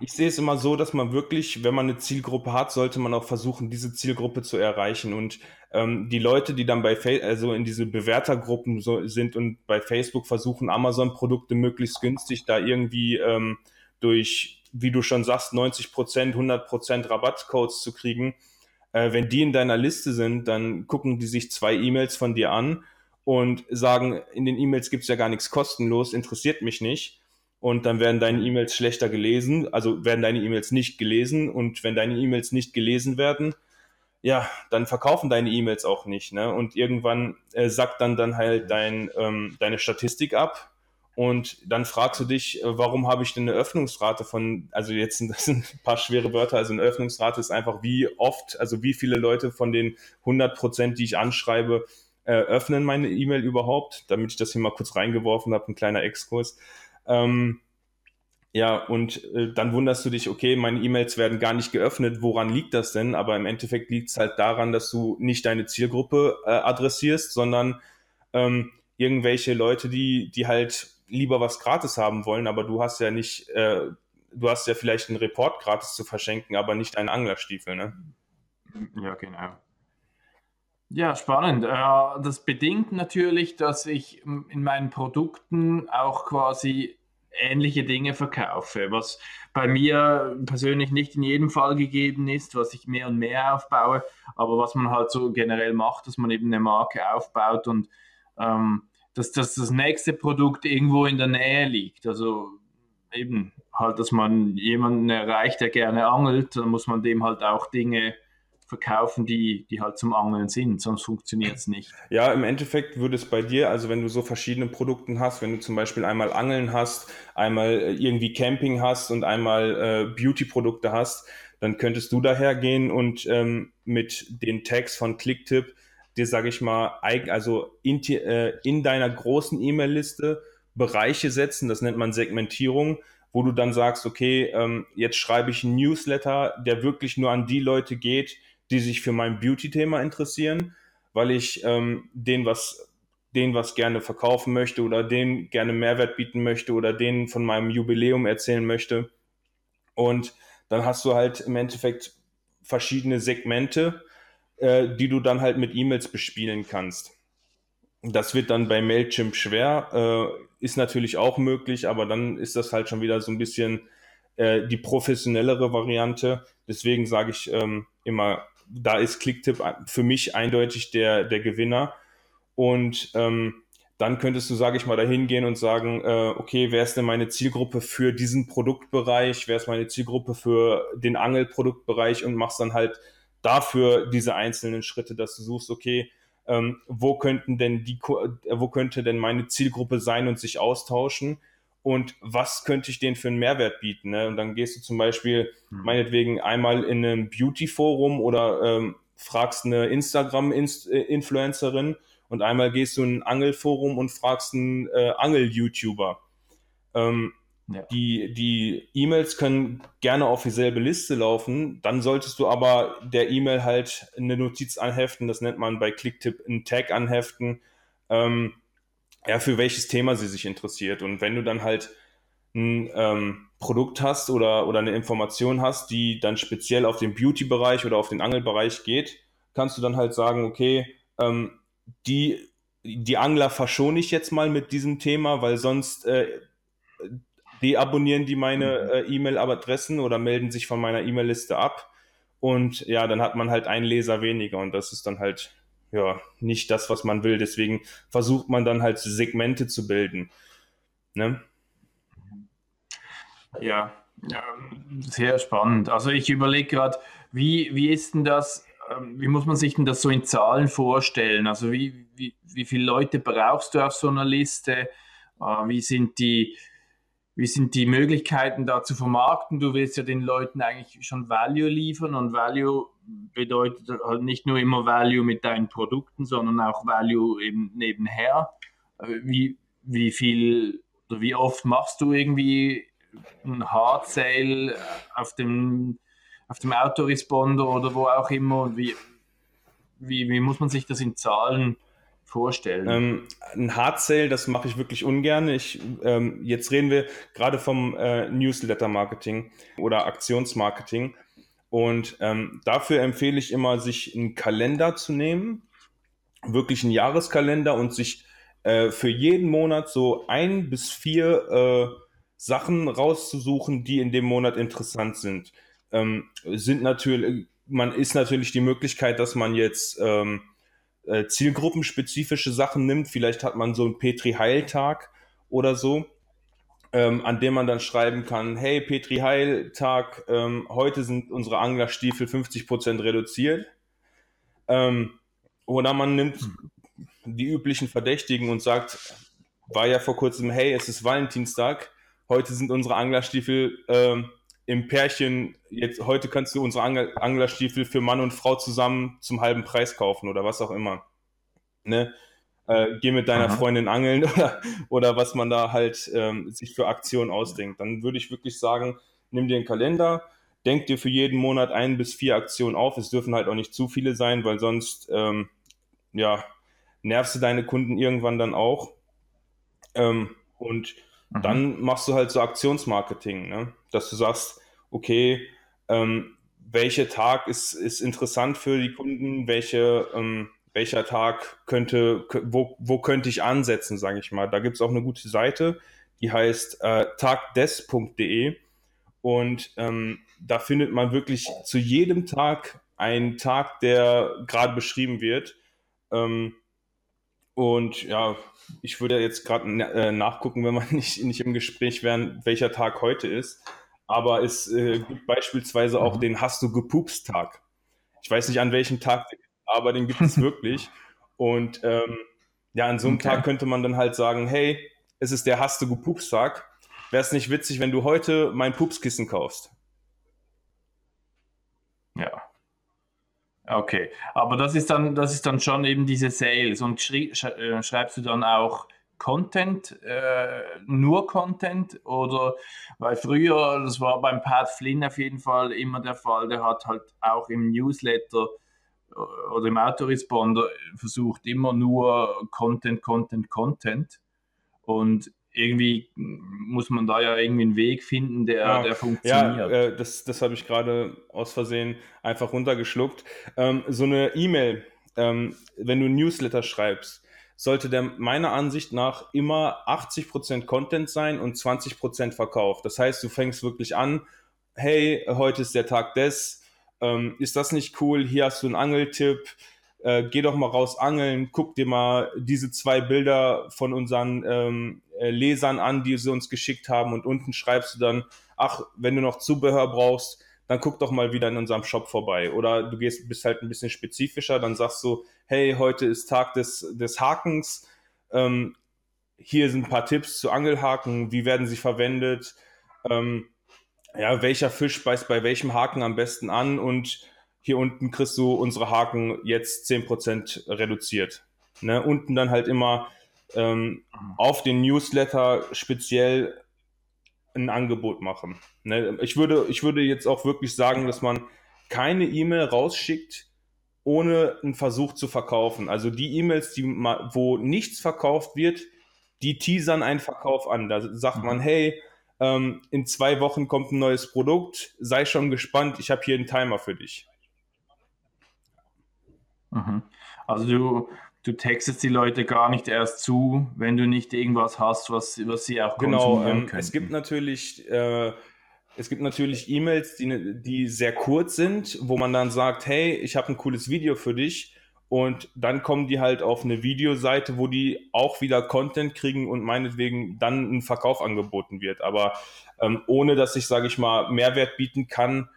C: ich sehe es immer so, dass man wirklich, wenn man eine Zielgruppe hat, sollte man auch versuchen, diese Zielgruppe zu erreichen. Und ähm, die Leute, die dann bei Fa also in diese Bewertergruppen so sind und bei Facebook versuchen, Amazon-Produkte möglichst günstig da irgendwie ähm, durch, wie du schon sagst, 90 Prozent, 100 Prozent Rabattcodes zu kriegen, äh, wenn die in deiner Liste sind, dann gucken die sich zwei E-Mails von dir an und sagen, in den E-Mails gibt's ja gar nichts kostenlos, interessiert mich nicht und dann werden deine E-Mails schlechter gelesen, also werden deine E-Mails nicht gelesen und wenn deine E-Mails nicht gelesen werden, ja, dann verkaufen deine E-Mails auch nicht. Ne? Und irgendwann äh, sackt dann, dann halt dein, ähm, deine Statistik ab. Und dann fragst du dich, äh, warum habe ich denn eine Öffnungsrate von, also jetzt sind *laughs* das ein paar schwere Wörter, also eine Öffnungsrate ist einfach wie oft, also wie viele Leute von den 100 Prozent, die ich anschreibe, äh, öffnen meine E-Mail überhaupt, damit ich das hier mal kurz reingeworfen habe, ein kleiner Exkurs. Ähm, ja, und äh, dann wunderst du dich, okay, meine E-Mails werden gar nicht geöffnet. Woran liegt das denn? Aber im Endeffekt liegt es halt daran, dass du nicht deine Zielgruppe äh, adressierst, sondern ähm, irgendwelche Leute, die, die halt lieber was gratis haben wollen, aber du hast ja nicht, äh, du hast ja vielleicht einen Report gratis zu verschenken, aber nicht einen Anglerstiefel, ne?
B: Ja, genau. Ja, spannend. Äh, das bedingt natürlich, dass ich in meinen Produkten auch quasi ähnliche Dinge verkaufe, was bei mir persönlich nicht in jedem Fall gegeben ist, was ich mehr und mehr aufbaue, aber was man halt so generell macht, dass man eben eine Marke aufbaut und ähm, dass, dass das nächste Produkt irgendwo in der Nähe liegt. Also eben halt, dass man jemanden erreicht, der gerne angelt, dann muss man dem halt auch Dinge verkaufen, die, die halt zum Angeln sind, sonst funktioniert es nicht.
C: Ja, im Endeffekt würde es bei dir, also wenn du so verschiedene Produkte hast, wenn du zum Beispiel einmal Angeln hast, einmal äh, irgendwie Camping hast und einmal äh, Beauty-Produkte hast, dann könntest du daher gehen und ähm, mit den Tags von Clicktip dir, sage ich mal, also in, äh, in deiner großen E-Mail-Liste Bereiche setzen, das nennt man Segmentierung, wo du dann sagst, okay, ähm, jetzt schreibe ich einen Newsletter, der wirklich nur an die Leute geht, die sich für mein Beauty-Thema interessieren, weil ich ähm, denen was denen was gerne verkaufen möchte oder denen gerne Mehrwert bieten möchte oder denen von meinem Jubiläum erzählen möchte. Und dann hast du halt im Endeffekt verschiedene Segmente, äh, die du dann halt mit E-Mails bespielen kannst. Das wird dann bei Mailchimp schwer, äh, ist natürlich auch möglich, aber dann ist das halt schon wieder so ein bisschen äh, die professionellere Variante. Deswegen sage ich ähm, immer, da ist Clicktip für mich eindeutig der, der Gewinner. Und ähm, dann könntest du, sage ich mal, dahin gehen und sagen, äh, okay, wer ist denn meine Zielgruppe für diesen Produktbereich, wer ist meine Zielgruppe für den Angelproduktbereich und machst dann halt dafür diese einzelnen Schritte, dass du suchst, okay, ähm, wo könnten denn die, wo könnte denn meine Zielgruppe sein und sich austauschen? Und was könnte ich denen für einen Mehrwert bieten. Ne? Und dann gehst du zum Beispiel hm. meinetwegen einmal in einem Beauty-Forum oder ähm, fragst eine Instagram-Influencerin und einmal gehst du in ein Angelforum und fragst einen äh, Angel-YouTuber. Ähm, ja. Die, die E-Mails können gerne auf dieselbe Liste laufen, dann solltest du aber der E-Mail halt eine Notiz anheften, das nennt man bei Clicktip einen Tag anheften. Ähm, ja, für welches Thema sie sich interessiert. Und wenn du dann halt ein ähm, Produkt hast oder, oder eine Information hast, die dann speziell auf den Beauty-Bereich oder auf den Angelbereich geht, kannst du dann halt sagen, okay, ähm, die, die Angler verschone ich jetzt mal mit diesem Thema, weil sonst äh, deabonnieren die meine mhm. äh, E-Mail-Adressen oder melden sich von meiner E-Mail-Liste ab. Und ja, dann hat man halt einen Leser weniger und das ist dann halt ja, nicht das, was man will. Deswegen versucht man dann halt Segmente zu bilden. Ne?
B: Ja, ja, sehr spannend. Also ich überlege gerade, wie, wie ist denn das, ähm, wie muss man sich denn das so in Zahlen vorstellen? Also wie, wie, wie viele Leute brauchst du auf so einer Liste? Äh, wie sind die, wie sind die Möglichkeiten da zu vermarkten? Du willst ja den Leuten eigentlich schon Value liefern und Value bedeutet halt nicht nur immer Value mit deinen Produkten, sondern auch Value eben nebenher. Wie, wie viel oder wie oft machst du irgendwie ein Hard Sale auf dem, auf dem Autoresponder oder wo auch immer und wie, wie, wie muss man sich das in Zahlen vorstellen?
C: Ähm, ein Hard Sale, das mache ich wirklich ungern. Ich, ähm, jetzt reden wir gerade vom äh, Newsletter Marketing oder Aktionsmarketing. Und ähm, dafür empfehle ich immer, sich einen Kalender zu nehmen, wirklich einen Jahreskalender und sich äh, für jeden Monat so ein bis vier äh, Sachen rauszusuchen, die in dem Monat interessant sind. Ähm, sind natürlich, man ist natürlich die Möglichkeit, dass man jetzt ähm, äh, zielgruppenspezifische Sachen nimmt. Vielleicht hat man so einen Petri-Heil-Tag oder so ähm, an dem man dann schreiben kann, hey Petri Heil Tag, ähm, heute sind unsere Anglerstiefel 50% reduziert. Ähm, oder man nimmt die üblichen Verdächtigen und sagt, war ja vor kurzem, hey, es ist Valentinstag, heute sind unsere Anglerstiefel ähm, im Pärchen, jetzt, heute kannst du unsere Angler, Anglerstiefel für Mann und Frau zusammen zum halben Preis kaufen oder was auch immer. Ne? Äh, geh mit deiner Aha. Freundin angeln *laughs* oder, oder was man da halt ähm, sich für Aktionen ausdenkt. Dann würde ich wirklich sagen, nimm dir einen Kalender, denk dir für jeden Monat ein bis vier Aktionen auf. Es dürfen halt auch nicht zu viele sein, weil sonst ähm, ja, nervst du deine Kunden irgendwann dann auch. Ähm, und mhm. dann machst du halt so Aktionsmarketing, ne? dass du sagst, okay, ähm, welcher Tag ist, ist interessant für die Kunden, welche, ähm, welcher Tag könnte, wo, wo könnte ich ansetzen, sage ich mal. Da gibt es auch eine gute Seite, die heißt äh, tagdes.de und ähm, da findet man wirklich zu jedem Tag einen Tag, der gerade beschrieben wird. Ähm, und ja, ich würde jetzt gerade äh, nachgucken, wenn wir *laughs* nicht, nicht im Gespräch wären, welcher Tag heute ist. Aber es äh, gibt beispielsweise auch mhm. den Hast du gepupst Tag. Ich weiß nicht an welchem Tag, aber den gibt es *laughs* wirklich. Und ähm, ja, an so einem okay. Tag könnte man dann halt sagen, hey, es ist der Hast du gepupst Tag. Wäre es nicht witzig, wenn du heute mein Pupskissen kaufst?
B: Ja. Okay, aber das ist dann, das ist dann schon eben diese Sales. Und schrie, äh, schreibst du dann auch Content, äh, nur Content? Oder weil früher, das war beim Pat Flynn auf jeden Fall immer der Fall, der hat halt auch im Newsletter äh, oder im Autoresponder versucht immer nur Content, Content, Content. Und irgendwie muss man da ja irgendwie einen Weg finden, der, ja, der funktioniert.
C: Ja, äh, das, das habe ich gerade aus Versehen einfach runtergeschluckt. Ähm, so eine E-Mail, ähm, wenn du ein Newsletter schreibst, sollte der meiner Ansicht nach immer 80% Content sein und 20% Verkauf. Das heißt, du fängst wirklich an, hey, heute ist der Tag des, ähm, ist das nicht cool? Hier hast du einen Angeltipp äh, geh doch mal raus angeln, guck dir mal diese zwei Bilder von unseren ähm, äh, Lesern an, die sie uns geschickt haben und unten schreibst du dann, ach, wenn du noch Zubehör brauchst, dann guck doch mal wieder in unserem Shop vorbei. Oder du gehst, bist halt ein bisschen spezifischer, dann sagst du, hey, heute ist Tag des, des Hakens, ähm, hier sind ein paar Tipps zu Angelhaken, wie werden sie verwendet, ähm, ja, welcher Fisch beißt bei welchem Haken am besten an und hier unten kriegst du unsere Haken jetzt 10% reduziert. Ne? Unten dann halt immer ähm, auf den Newsletter speziell ein Angebot machen. Ne? Ich, würde, ich würde jetzt auch wirklich sagen, dass man keine E-Mail rausschickt, ohne einen Versuch zu verkaufen. Also die E-Mails, die wo nichts verkauft wird, die teasern einen Verkauf an. Da sagt man, mhm. hey, ähm, in zwei Wochen kommt ein neues Produkt, sei schon gespannt, ich habe hier einen Timer für dich.
B: Mhm. Also du, du textest die Leute gar nicht erst zu, wenn du nicht irgendwas hast, was, was sie auch
C: genau, konsumieren ähm, können. Es gibt natürlich, äh, es gibt natürlich E-Mails, die, die sehr kurz sind, wo man dann sagt, hey, ich habe ein cooles Video für dich. Und dann kommen die halt auf eine Videoseite, wo die auch wieder Content kriegen und meinetwegen dann ein Verkauf angeboten wird. Aber ähm, ohne dass ich, sage ich mal, Mehrwert bieten kann,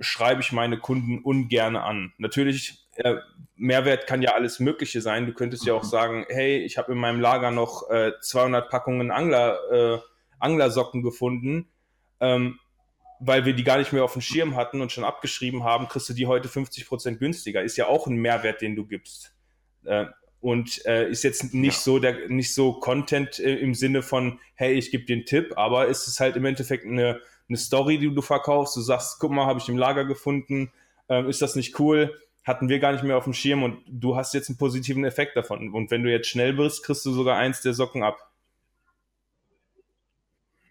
C: schreibe ich meine Kunden ungern an. Natürlich äh, Mehrwert kann ja alles Mögliche sein. Du könntest ja auch mhm. sagen, hey, ich habe in meinem Lager noch äh, 200 Packungen Angler, äh, Anglersocken gefunden, ähm, weil wir die gar nicht mehr auf dem Schirm hatten und schon abgeschrieben haben, kriegst du die heute 50 Prozent günstiger. Ist ja auch ein Mehrwert, den du gibst. Äh, und äh, ist jetzt nicht ja. so der nicht so Content äh, im Sinne von, hey, ich gebe dir einen Tipp, aber ist es halt im Endeffekt eine, eine Story, die du verkaufst. Du sagst, guck mal, habe ich im Lager gefunden, ähm, ist das nicht cool? Hatten wir gar nicht mehr auf dem Schirm und du hast jetzt einen positiven Effekt davon. Und wenn du jetzt schnell bist, kriegst du sogar eins der Socken ab.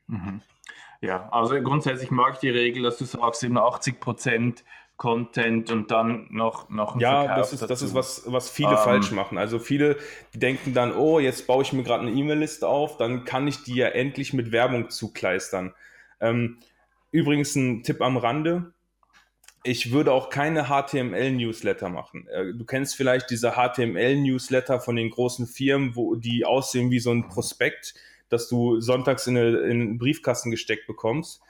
B: Mhm. Ja, also grundsätzlich mag ich die Regel, dass du sagst, eben 80 Prozent Content und dann noch, noch
C: ein Ja, Verkauf das ist, das ist was, was viele ähm, falsch machen. Also viele denken dann, oh, jetzt baue ich mir gerade eine E-Mail-Liste auf, dann kann ich die ja endlich mit Werbung zukleistern. Ähm, übrigens ein Tipp am Rande, ich würde auch keine HTML-Newsletter machen. Äh, du kennst vielleicht diese HTML-Newsletter von den großen Firmen, wo die aussehen wie so ein Prospekt, das du sonntags in, eine, Briefkasten gesteckt bekommst.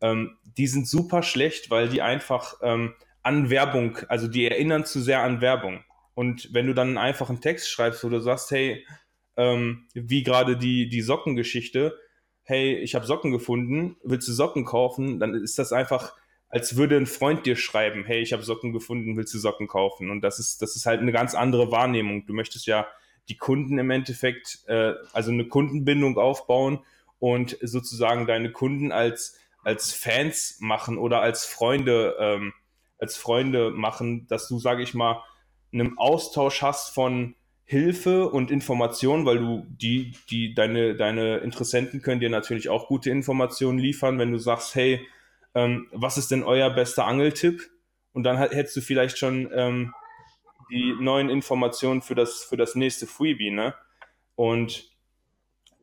C: Ähm, die sind super schlecht, weil die einfach ähm, an Werbung, also die erinnern zu sehr an Werbung. Und wenn du dann einfach einen Text schreibst, wo du sagst, hey, ähm, wie gerade die, die Sockengeschichte, hey, ich habe Socken gefunden, willst du Socken kaufen? Dann ist das einfach, als würde ein Freund dir schreiben, hey, ich habe Socken gefunden, willst du Socken kaufen? Und das ist, das ist halt eine ganz andere Wahrnehmung. Du möchtest ja die Kunden im Endeffekt, äh, also eine Kundenbindung aufbauen und sozusagen deine Kunden als, als Fans machen oder als Freunde, ähm, als Freunde machen, dass du, sage ich mal, einen Austausch hast von Hilfe und Information, weil du die, die, deine, deine Interessenten können dir natürlich auch gute Informationen liefern, wenn du sagst, hey, ähm, was ist denn euer bester Angeltipp? Und dann hättest du vielleicht schon ähm, die neuen Informationen für das, für das nächste Freebie, ne? Und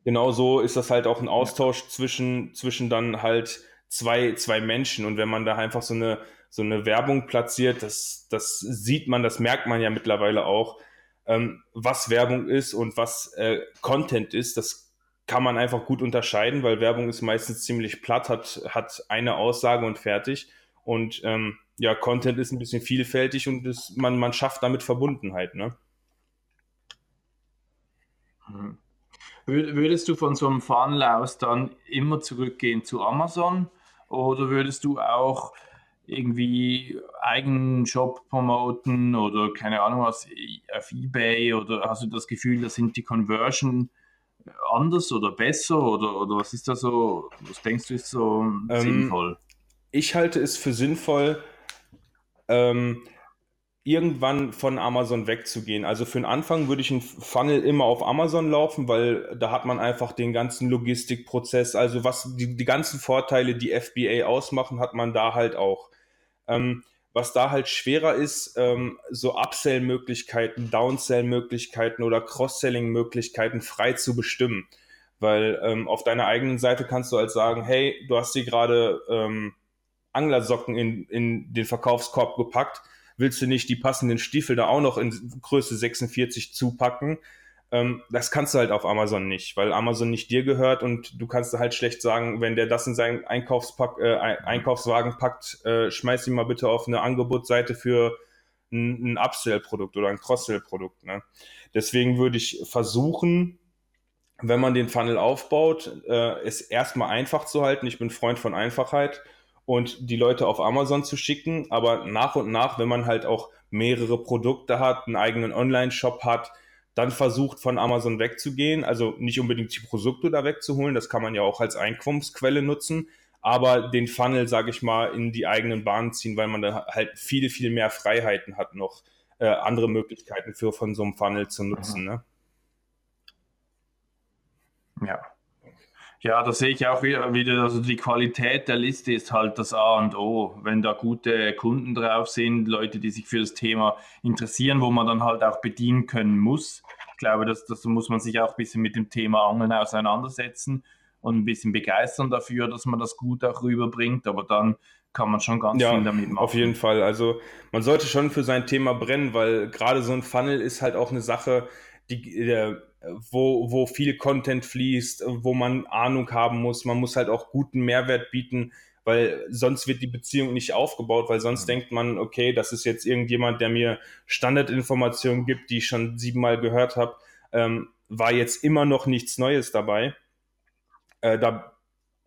C: genau so ist das halt auch ein Austausch zwischen, zwischen dann halt zwei, zwei Menschen. Und wenn man da einfach so eine, so eine Werbung platziert, das, das sieht man, das merkt man ja mittlerweile auch, ähm, was Werbung ist und was äh, Content ist, das kann man einfach gut unterscheiden, weil Werbung ist meistens ziemlich platt, hat, hat eine Aussage und fertig. Und ähm, ja, Content ist ein bisschen vielfältig und das, man, man schafft damit Verbundenheit, ne?
B: Mhm. Würdest du von so einem Funnel aus dann immer zurückgehen zu Amazon oder würdest du auch irgendwie eigenen Shop promoten oder keine Ahnung was auf eBay oder hast du das Gefühl, da sind die Conversion anders oder besser oder, oder was ist da so, was denkst du ist so ähm, sinnvoll?
C: Ich halte es für sinnvoll, ähm, irgendwann von Amazon wegzugehen. Also für den Anfang würde ich einen Funnel immer auf Amazon laufen, weil da hat man einfach den ganzen Logistikprozess, also was die, die ganzen Vorteile, die FBA ausmachen, hat man da halt auch. Ähm, was da halt schwerer ist, ähm, so Upsell-Möglichkeiten, Downsell-Möglichkeiten oder Cross-Selling-Möglichkeiten frei zu bestimmen. Weil ähm, auf deiner eigenen Seite kannst du halt sagen, hey, du hast dir gerade ähm, Anglersocken in, in den Verkaufskorb gepackt, willst du nicht die passenden Stiefel da auch noch in Größe 46 zupacken? Ähm, das kannst du halt auf Amazon nicht, weil Amazon nicht dir gehört und du kannst halt schlecht sagen, wenn der das in seinen Einkaufspack, äh, Einkaufswagen packt, äh, schmeiß ihn mal bitte auf eine Angebotsseite für ein, ein Upsell-Produkt oder ein Cross-Sell-Produkt. Ne? Deswegen würde ich versuchen, wenn man den Funnel aufbaut, äh, es erstmal einfach zu halten. Ich bin Freund von Einfachheit und die Leute auf Amazon zu schicken. Aber nach und nach, wenn man halt auch mehrere Produkte hat, einen eigenen Online-Shop hat, dann versucht von Amazon wegzugehen. Also nicht unbedingt die Produkte da wegzuholen, das kann man ja auch als Einkommensquelle nutzen, aber den Funnel, sage ich mal, in die eigenen Bahnen ziehen, weil man da halt viele, viel mehr Freiheiten hat, noch äh, andere Möglichkeiten für von so einem Funnel zu nutzen. Ne?
B: Ja, ja, da sehe ich auch wieder, also die Qualität der Liste ist halt das A und O. Wenn da gute Kunden drauf sind, Leute, die sich für das Thema interessieren, wo man dann halt auch bedienen können muss. Ich glaube, das, das muss man sich auch ein bisschen mit dem Thema Angeln auseinandersetzen und ein bisschen begeistern dafür, dass man das gut auch rüberbringt. Aber dann kann man schon ganz
C: ja,
B: viel damit machen.
C: Auf jeden Fall. Also man sollte schon für sein Thema brennen, weil gerade so ein Funnel ist halt auch eine Sache, die, der, wo, wo viel Content fließt, wo man Ahnung haben muss. Man muss halt auch guten Mehrwert bieten, weil sonst wird die Beziehung nicht aufgebaut, weil sonst mhm. denkt man, okay, das ist jetzt irgendjemand, der mir Standardinformationen gibt, die ich schon siebenmal gehört habe, ähm, war jetzt immer noch nichts Neues dabei. Äh, da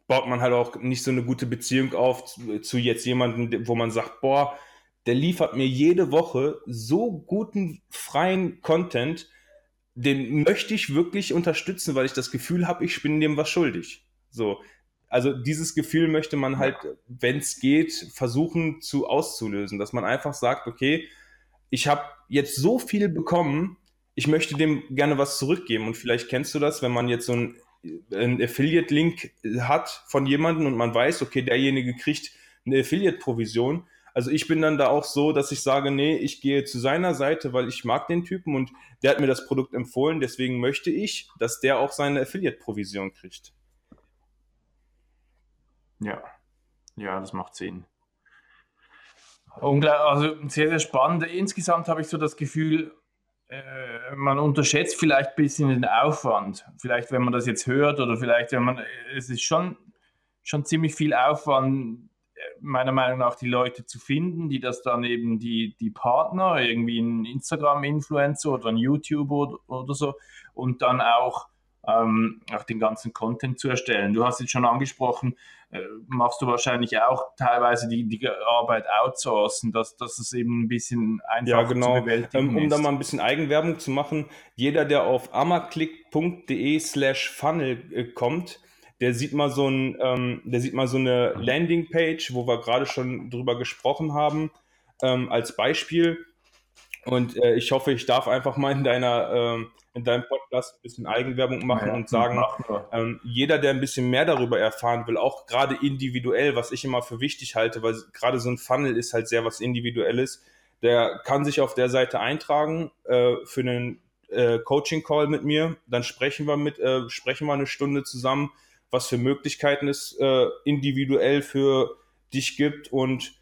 C: baut man halt auch nicht so eine gute Beziehung auf zu, zu jetzt jemandem, wo man sagt, boah, der liefert mir jede Woche so guten freien Content, den möchte ich wirklich unterstützen, weil ich das Gefühl habe, ich bin dem was schuldig. So. Also dieses Gefühl möchte man halt, wenn es geht, versuchen zu auszulösen, dass man einfach sagt, okay, ich habe jetzt so viel bekommen, ich möchte dem gerne was zurückgeben. Und vielleicht kennst du das, wenn man jetzt so einen, einen Affiliate-Link hat von jemandem und man weiß, okay, derjenige kriegt eine Affiliate-Provision, also ich bin dann da auch so, dass ich sage, nee, ich gehe zu seiner Seite, weil ich mag den Typen und der hat mir das Produkt empfohlen. Deswegen möchte ich, dass der auch seine Affiliate-Provision kriegt.
B: Ja, ja, das macht Sinn. Also sehr, sehr spannend. Insgesamt habe ich so das Gefühl, äh, man unterschätzt vielleicht ein bisschen den Aufwand. Vielleicht, wenn man das jetzt hört oder vielleicht, wenn man, es ist schon, schon ziemlich viel Aufwand, meiner Meinung nach die Leute zu finden, die das dann eben die, die Partner, irgendwie ein Instagram-Influencer oder ein YouTuber oder, oder so und dann auch ähm, auch den ganzen Content zu erstellen. Du hast jetzt schon angesprochen, äh, machst du wahrscheinlich auch teilweise die, die Arbeit outsourcen, dass, dass es eben ein bisschen einfacher
C: ja, genau.
B: zu bewältigen
C: ähm, Um da mal ein bisschen Eigenwerbung zu machen, jeder, der auf ammerklick.de slash funnel äh, kommt, der sieht mal so ein, ähm, der sieht mal so eine Landingpage, wo wir gerade schon drüber gesprochen haben, ähm, als Beispiel. Und äh, ich hoffe, ich darf einfach mal in deiner ähm, in deinem Podcast ein bisschen Eigenwerbung machen ja, und sagen, ähm, jeder, der ein bisschen mehr darüber erfahren will, auch gerade individuell, was ich immer für wichtig halte, weil gerade so ein Funnel ist halt sehr was Individuelles, der kann sich auf der Seite eintragen äh, für einen äh, Coaching-Call mit mir. Dann sprechen wir mit, äh, sprechen wir eine Stunde zusammen, was für Möglichkeiten es äh, individuell für dich gibt. Und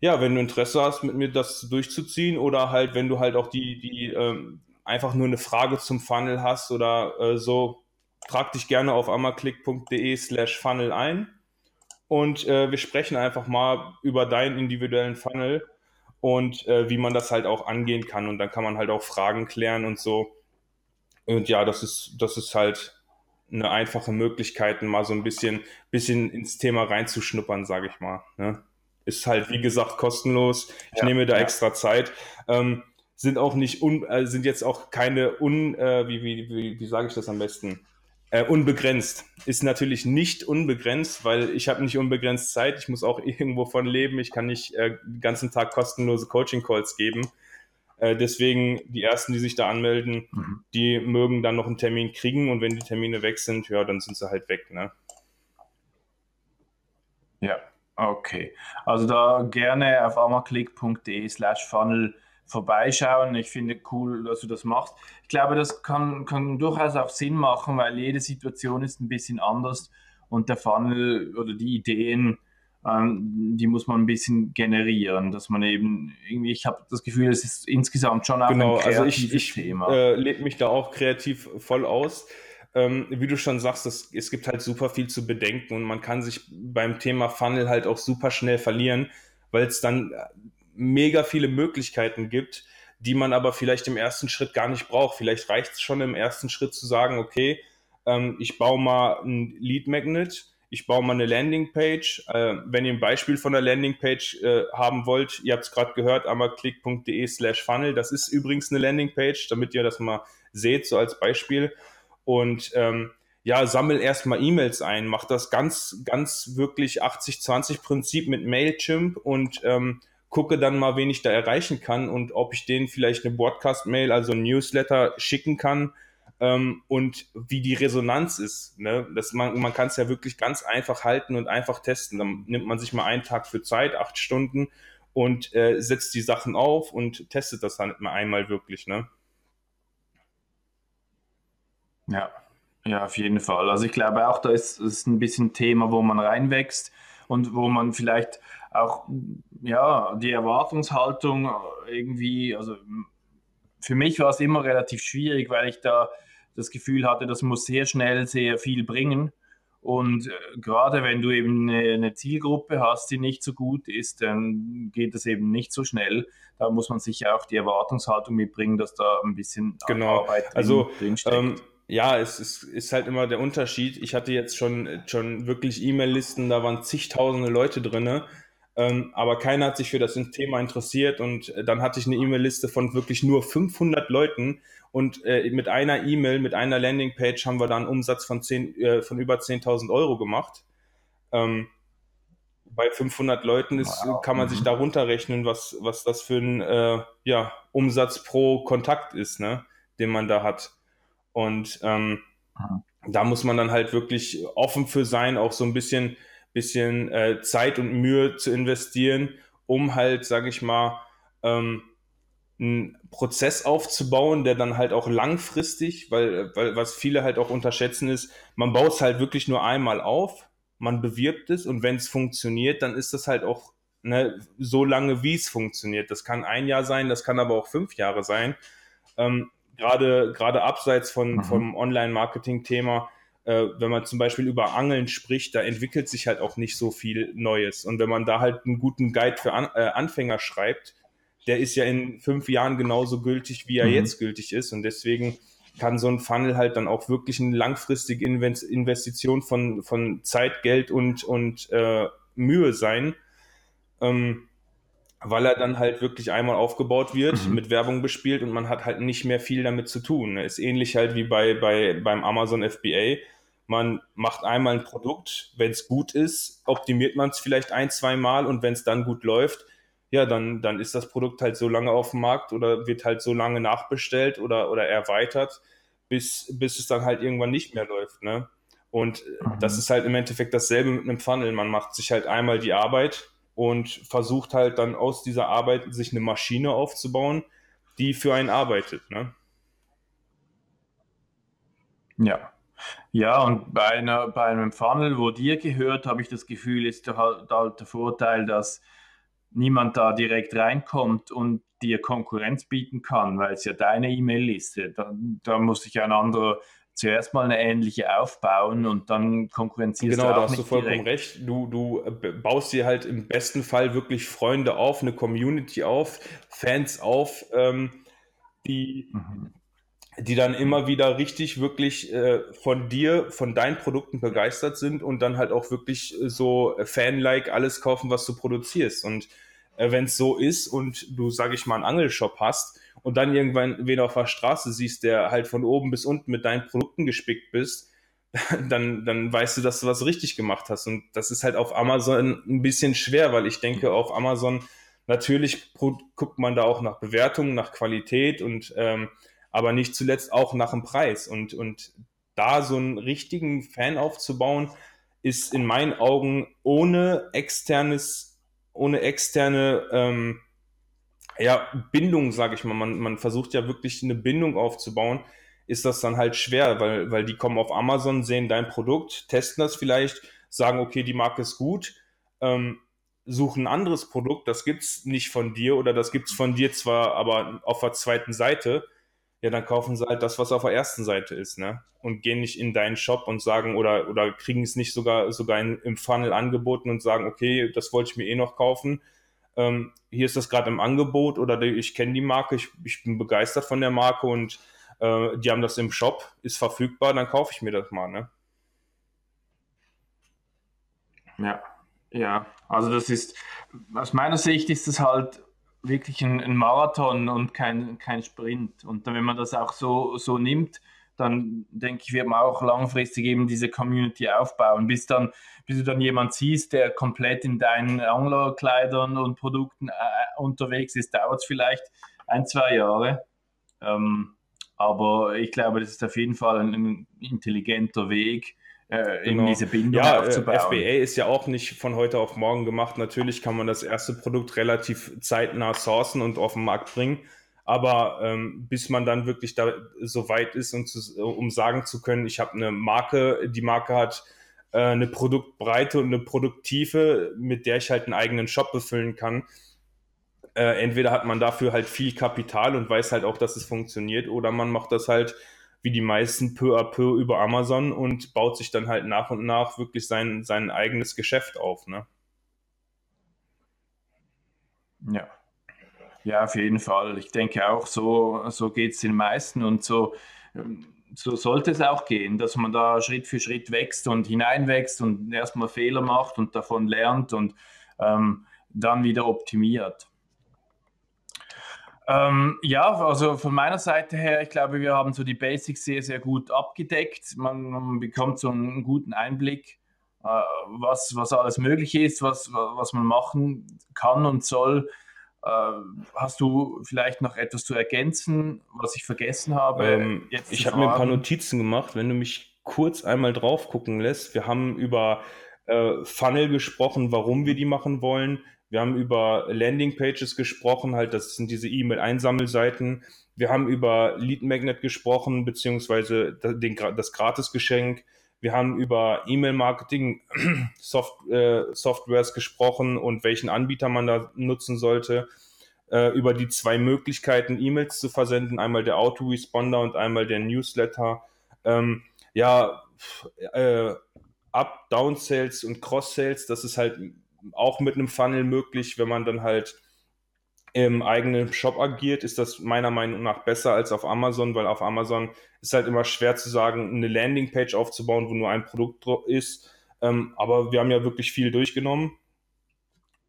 C: ja, wenn du Interesse hast, mit mir das durchzuziehen oder halt, wenn du halt auch die, die ähm, einfach nur eine Frage zum Funnel hast oder äh, so, trag dich gerne auf ammerklick.de slash Funnel ein. Und äh, wir sprechen einfach mal über deinen individuellen Funnel und äh, wie man das halt auch angehen kann. Und dann kann man halt auch Fragen klären und so. Und ja, das ist, das ist halt eine einfache Möglichkeit, mal so ein bisschen, bisschen ins Thema reinzuschnuppern, sage ich mal. Ne? Ist halt, wie gesagt, kostenlos. Ich ja, nehme da ja. extra Zeit. Ähm, sind auch nicht un, äh, sind jetzt auch keine un, äh, wie, wie, wie, wie sage ich das am besten? Äh, unbegrenzt. Ist natürlich nicht unbegrenzt, weil ich habe nicht unbegrenzt Zeit. Ich muss auch *laughs* irgendwo von leben. Ich kann nicht äh, den ganzen Tag kostenlose Coaching-Calls geben. Äh, deswegen die ersten, die sich da anmelden, mhm. die mögen dann noch einen Termin kriegen und wenn die Termine weg sind, ja, dann sind sie halt weg. Ne?
B: Ja, okay. Also da gerne auf ammerklick.de slash funnel vorbeischauen. Ich finde cool, dass du das machst. Ich glaube, das kann, kann durchaus auch Sinn machen, weil jede Situation ist ein bisschen anders und der Funnel oder die Ideen, ähm, die muss man ein bisschen generieren, dass man eben irgendwie, ich habe das Gefühl, es ist insgesamt schon auch
C: genau, ein kreatives also ich, ich, Thema. Äh, lebe mich da auch kreativ voll aus. Ähm, wie du schon sagst, das, es gibt halt super viel zu bedenken und man kann sich beim Thema Funnel halt auch super schnell verlieren, weil es dann mega viele Möglichkeiten gibt, die man aber vielleicht im ersten Schritt gar nicht braucht. Vielleicht reicht es schon im ersten Schritt zu sagen, okay, ähm, ich baue mal ein Lead Magnet, ich baue mal eine Landingpage. Äh, wenn ihr ein Beispiel von der Landingpage äh, haben wollt, ihr habt es gerade gehört, amaklick.de slash funnel. Das ist übrigens eine Landingpage, damit ihr das mal seht, so als Beispiel. Und ähm, ja, sammel erstmal E-Mails ein, mach das ganz, ganz wirklich 80-20 Prinzip mit Mailchimp und ähm, gucke dann mal, wen ich da erreichen kann und ob ich denen vielleicht eine Broadcast-Mail, also ein Newsletter schicken kann ähm, und wie die Resonanz ist. Ne? Das, man man kann es ja wirklich ganz einfach halten und einfach testen. Dann nimmt man sich mal einen Tag für Zeit, acht Stunden und äh, setzt die Sachen auf und testet das dann mal einmal wirklich. Ne?
B: Ja. Ja, auf jeden Fall. Also ich glaube auch, da ist es ein bisschen Thema, wo man reinwächst und wo man vielleicht auch ja, die Erwartungshaltung irgendwie, also für mich war es immer relativ schwierig, weil ich da das Gefühl hatte, das muss sehr schnell sehr viel bringen. Und äh, gerade wenn du eben eine, eine, Zielgruppe hast, die nicht so gut ist, dann geht es eben nicht so schnell. Da muss man sicher auch die Erwartungshaltung mitbringen, dass da ein bisschen
C: genau. Arbeit drin, also, drinsteckt. Ähm, ja, es ist, ist, halt immer der Unterschied. Ich hatte jetzt schon, schon wirklich E-Mail-Listen, da waren zigtausende Leute drin. Ähm, aber keiner hat sich für das Thema interessiert und äh, dann hatte ich eine E-Mail-Liste von wirklich nur 500 Leuten und äh, mit einer E-Mail, mit einer Landingpage haben wir dann einen Umsatz von, 10, äh, von über 10.000 Euro gemacht. Ähm, bei 500 Leuten ist, wow. kann man sich mhm. da runterrechnen, was, was das für ein äh, ja, Umsatz pro Kontakt ist, ne, den man da hat. Und ähm, mhm. da muss man dann halt wirklich offen für sein, auch so ein bisschen bisschen äh, Zeit und Mühe zu investieren, um halt, sage ich mal, ähm, einen Prozess aufzubauen, der dann halt auch langfristig, weil, weil was viele halt auch unterschätzen ist, man baut es halt wirklich nur einmal auf, man bewirbt es und wenn es funktioniert, dann ist das halt auch ne, so lange, wie es funktioniert. Das kann ein Jahr sein, das kann aber auch fünf Jahre sein. Ähm, gerade, gerade abseits von, mhm. vom Online-Marketing-Thema äh, wenn man zum Beispiel über Angeln spricht, da entwickelt sich halt auch nicht so viel Neues. Und wenn man da halt einen guten Guide für An äh, Anfänger schreibt, der ist ja in fünf Jahren genauso gültig, wie er mhm. jetzt gültig ist. Und deswegen kann so ein Funnel halt dann auch wirklich eine langfristige Investition von, von Zeit, Geld und, und äh, Mühe sein. Ähm, weil er dann halt wirklich einmal aufgebaut wird, mhm. mit Werbung bespielt und man hat halt nicht mehr viel damit zu tun. Ist ähnlich halt wie bei, bei beim Amazon FBA. Man macht einmal ein Produkt, wenn es gut ist, optimiert man es vielleicht ein, zwei Mal und wenn es dann gut läuft, ja, dann, dann ist das Produkt halt so lange auf dem Markt oder wird halt so lange nachbestellt oder, oder erweitert, bis, bis es dann halt irgendwann nicht mehr läuft. Ne? Und mhm. das ist halt im Endeffekt dasselbe mit einem Funnel. Man macht sich halt einmal die Arbeit, und versucht halt dann aus dieser Arbeit sich eine Maschine aufzubauen, die für einen arbeitet. Ne?
B: Ja. Ja, und bei, einer, bei einem Funnel, wo dir gehört, habe ich das Gefühl, ist der, halt, halt der Vorteil, dass niemand da direkt reinkommt und dir Konkurrenz bieten kann, weil es ja deine E-Mail-Liste. Da, da muss sich ein anderer zuerst mal eine ähnliche aufbauen und dann konkurrenzierst
C: genau,
B: du auch
C: da hast du vollkommen direkt. recht. Du, du äh, baust dir halt im besten Fall wirklich Freunde auf, eine Community auf, Fans auf, ähm, die, mhm. Die dann immer wieder richtig, wirklich äh, von dir, von deinen Produkten begeistert sind und dann halt auch wirklich so Fan-like alles kaufen, was du produzierst. Und äh, wenn es so ist und du, sag ich mal, einen Angelshop hast, und dann irgendwann wen auf der Straße siehst, der halt von oben bis unten mit deinen Produkten gespickt bist, *laughs* dann, dann weißt du, dass du was richtig gemacht hast. Und das ist halt auf Amazon ein bisschen schwer, weil ich denke, auf Amazon natürlich guckt man da auch nach Bewertungen, nach Qualität und ähm, aber nicht zuletzt auch nach dem Preis. Und, und da so einen richtigen Fan aufzubauen, ist in meinen Augen ohne externes, ohne externe ähm, ja, Bindung, sage ich mal, man, man versucht ja wirklich eine Bindung aufzubauen, ist das dann halt schwer, weil, weil die kommen auf Amazon, sehen dein Produkt, testen das vielleicht, sagen, okay, die Marke ist gut, ähm, suchen ein anderes Produkt, das gibt's nicht von dir oder das gibt's von dir zwar, aber auf der zweiten Seite, ja, dann kaufen sie halt das, was auf der ersten Seite ist, ne? Und gehen nicht in deinen Shop und sagen oder, oder kriegen es nicht sogar, sogar in, im Funnel angeboten und sagen, okay, das wollte ich mir eh noch kaufen, ähm, hier ist das gerade im Angebot oder ich kenne die Marke, ich, ich, bin begeistert von der Marke und äh, die haben das im Shop, ist verfügbar, dann kaufe ich mir das mal. Ne?
B: Ja, ja, also das ist, aus meiner Sicht ist das halt wirklich ein, ein Marathon und kein, kein Sprint. Und wenn man das auch so, so nimmt, dann denke ich, wird man auch langfristig eben diese Community aufbauen, bis dann, bis du dann jemand siehst, der komplett in deinen Anglerkleidern und Produkten äh, unterwegs ist, dauert es vielleicht ein, zwei Jahre. Ähm, aber ich glaube, das ist auf jeden Fall ein, ein intelligenter Weg, äh, genau. diese Bindung
C: ja, äh, aufzubauen. FBA ist ja auch nicht von heute auf morgen gemacht. Natürlich kann man das erste Produkt relativ zeitnah sourcen und auf den Markt bringen. Aber ähm, bis man dann wirklich da so weit ist, und zu, um sagen zu können, ich habe eine Marke, die Marke hat äh, eine Produktbreite und eine Produkttiefe, mit der ich halt einen eigenen Shop befüllen kann. Äh, entweder hat man dafür halt viel Kapital und weiß halt auch, dass es funktioniert, oder man macht das halt wie die meisten peu à peu über Amazon und baut sich dann halt nach und nach wirklich sein, sein eigenes Geschäft auf. Ne?
B: Ja. Ja, auf jeden Fall. Ich denke auch, so, so geht es den meisten und so, ähm, so sollte es auch gehen, dass man da Schritt für Schritt wächst und hineinwächst und erstmal Fehler macht und davon lernt und ähm, dann wieder optimiert. Ähm, ja, also von meiner Seite her, ich glaube, wir haben so die Basics sehr, sehr gut abgedeckt. Man, man bekommt so einen guten Einblick, äh, was, was alles möglich ist, was, was man machen kann und soll. Äh, hast du vielleicht noch etwas zu ergänzen, was ich vergessen habe?
C: Ähm, ich habe mir ein paar Notizen gemacht, wenn du mich kurz einmal drauf gucken lässt. Wir haben über äh, Funnel gesprochen, warum wir die machen wollen. Wir haben über Landingpages gesprochen, halt, das sind diese E-Mail-Einsammelseiten. Wir haben über Lead Magnet gesprochen, beziehungsweise den, das Gratisgeschenk. Wir haben über E-Mail-Marketing-Softwares *clears throat* äh, gesprochen und welchen Anbieter man da nutzen sollte. Äh, über die zwei Möglichkeiten, E-Mails zu versenden, einmal der Autoresponder und einmal der Newsletter. Ähm, ja, äh, Up, Down Sales und Cross Sales. Das ist halt auch mit einem Funnel möglich, wenn man dann halt im eigenen Shop agiert, ist das meiner Meinung nach besser als auf Amazon, weil auf Amazon ist halt immer schwer zu sagen, eine Landingpage aufzubauen, wo nur ein Produkt ist. Ähm, aber wir haben ja wirklich viel durchgenommen.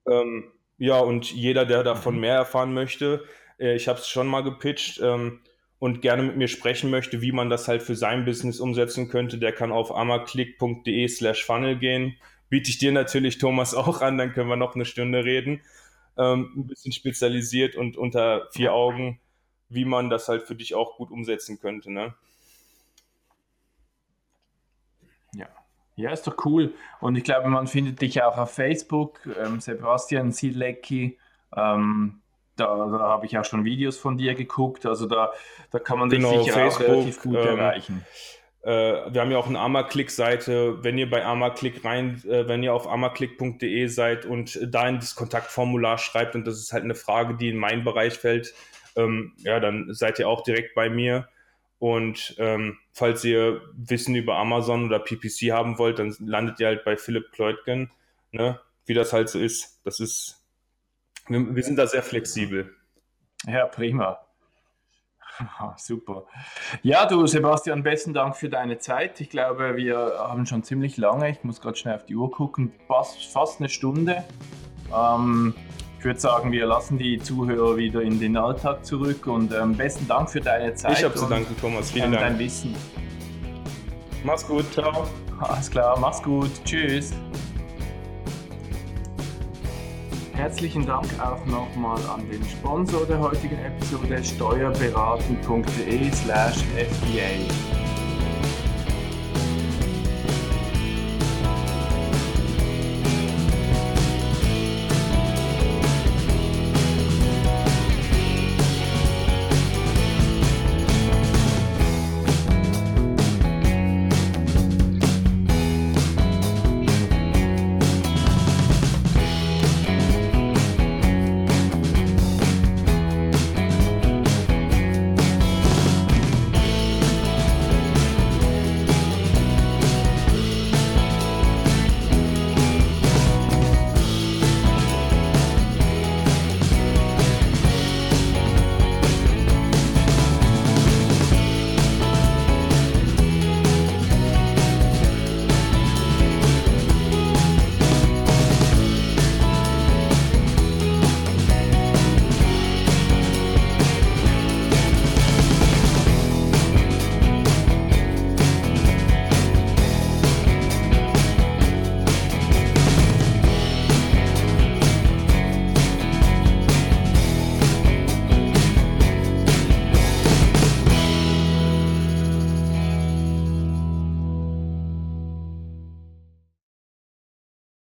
C: Ähm, ja, und jeder, der davon mhm. mehr erfahren möchte, äh, ich habe es schon mal gepitcht ähm, und gerne mit mir sprechen möchte, wie man das halt für sein Business umsetzen könnte, der kann auf amaclick.de slash funnel gehen. Biete ich dir natürlich, Thomas, auch an, dann können wir noch eine Stunde reden ähm, ein bisschen spezialisiert und unter vier Augen, wie man das halt für dich auch gut umsetzen könnte. Ne?
B: Ja. Ja, ist doch cool. Und ich glaube, man findet dich auch auf Facebook, ähm, Sebastian Silecki. Ähm, da, da habe ich auch schon Videos von dir geguckt. Also da, da kann man
C: genau,
B: dich sicher
C: Facebook,
B: auch relativ gut ähm, erreichen.
C: Äh, wir haben ja auch eine Amaclick-Seite. Wenn ihr bei Amaclick rein, äh, wenn ihr auf amaclick.de seid und da in das Kontaktformular schreibt und das ist halt eine Frage, die in meinen Bereich fällt, ähm, ja, dann seid ihr auch direkt bei mir. Und ähm, falls ihr Wissen über Amazon oder PPC haben wollt, dann landet ihr halt bei Philipp Kleutgen, ne? wie das halt so ist. Das ist, wir, wir sind da sehr flexibel.
B: Ja, prima. Super. Ja, du Sebastian, besten Dank für deine Zeit. Ich glaube, wir haben schon ziemlich lange, ich muss gerade schnell auf die Uhr gucken, fast, fast eine Stunde. Ähm, ich würde sagen, wir lassen die Zuhörer wieder in den Alltag zurück und ähm, besten Dank für deine Zeit.
C: Ich habe zu danken, Thomas. Vielen Dank.
B: Dein Wissen.
C: Mach's gut. Ciao.
B: Alles klar, mach's gut. Tschüss. Herzlichen Dank auch nochmal an den Sponsor der heutigen Episode steuerberaten.de slash FBA.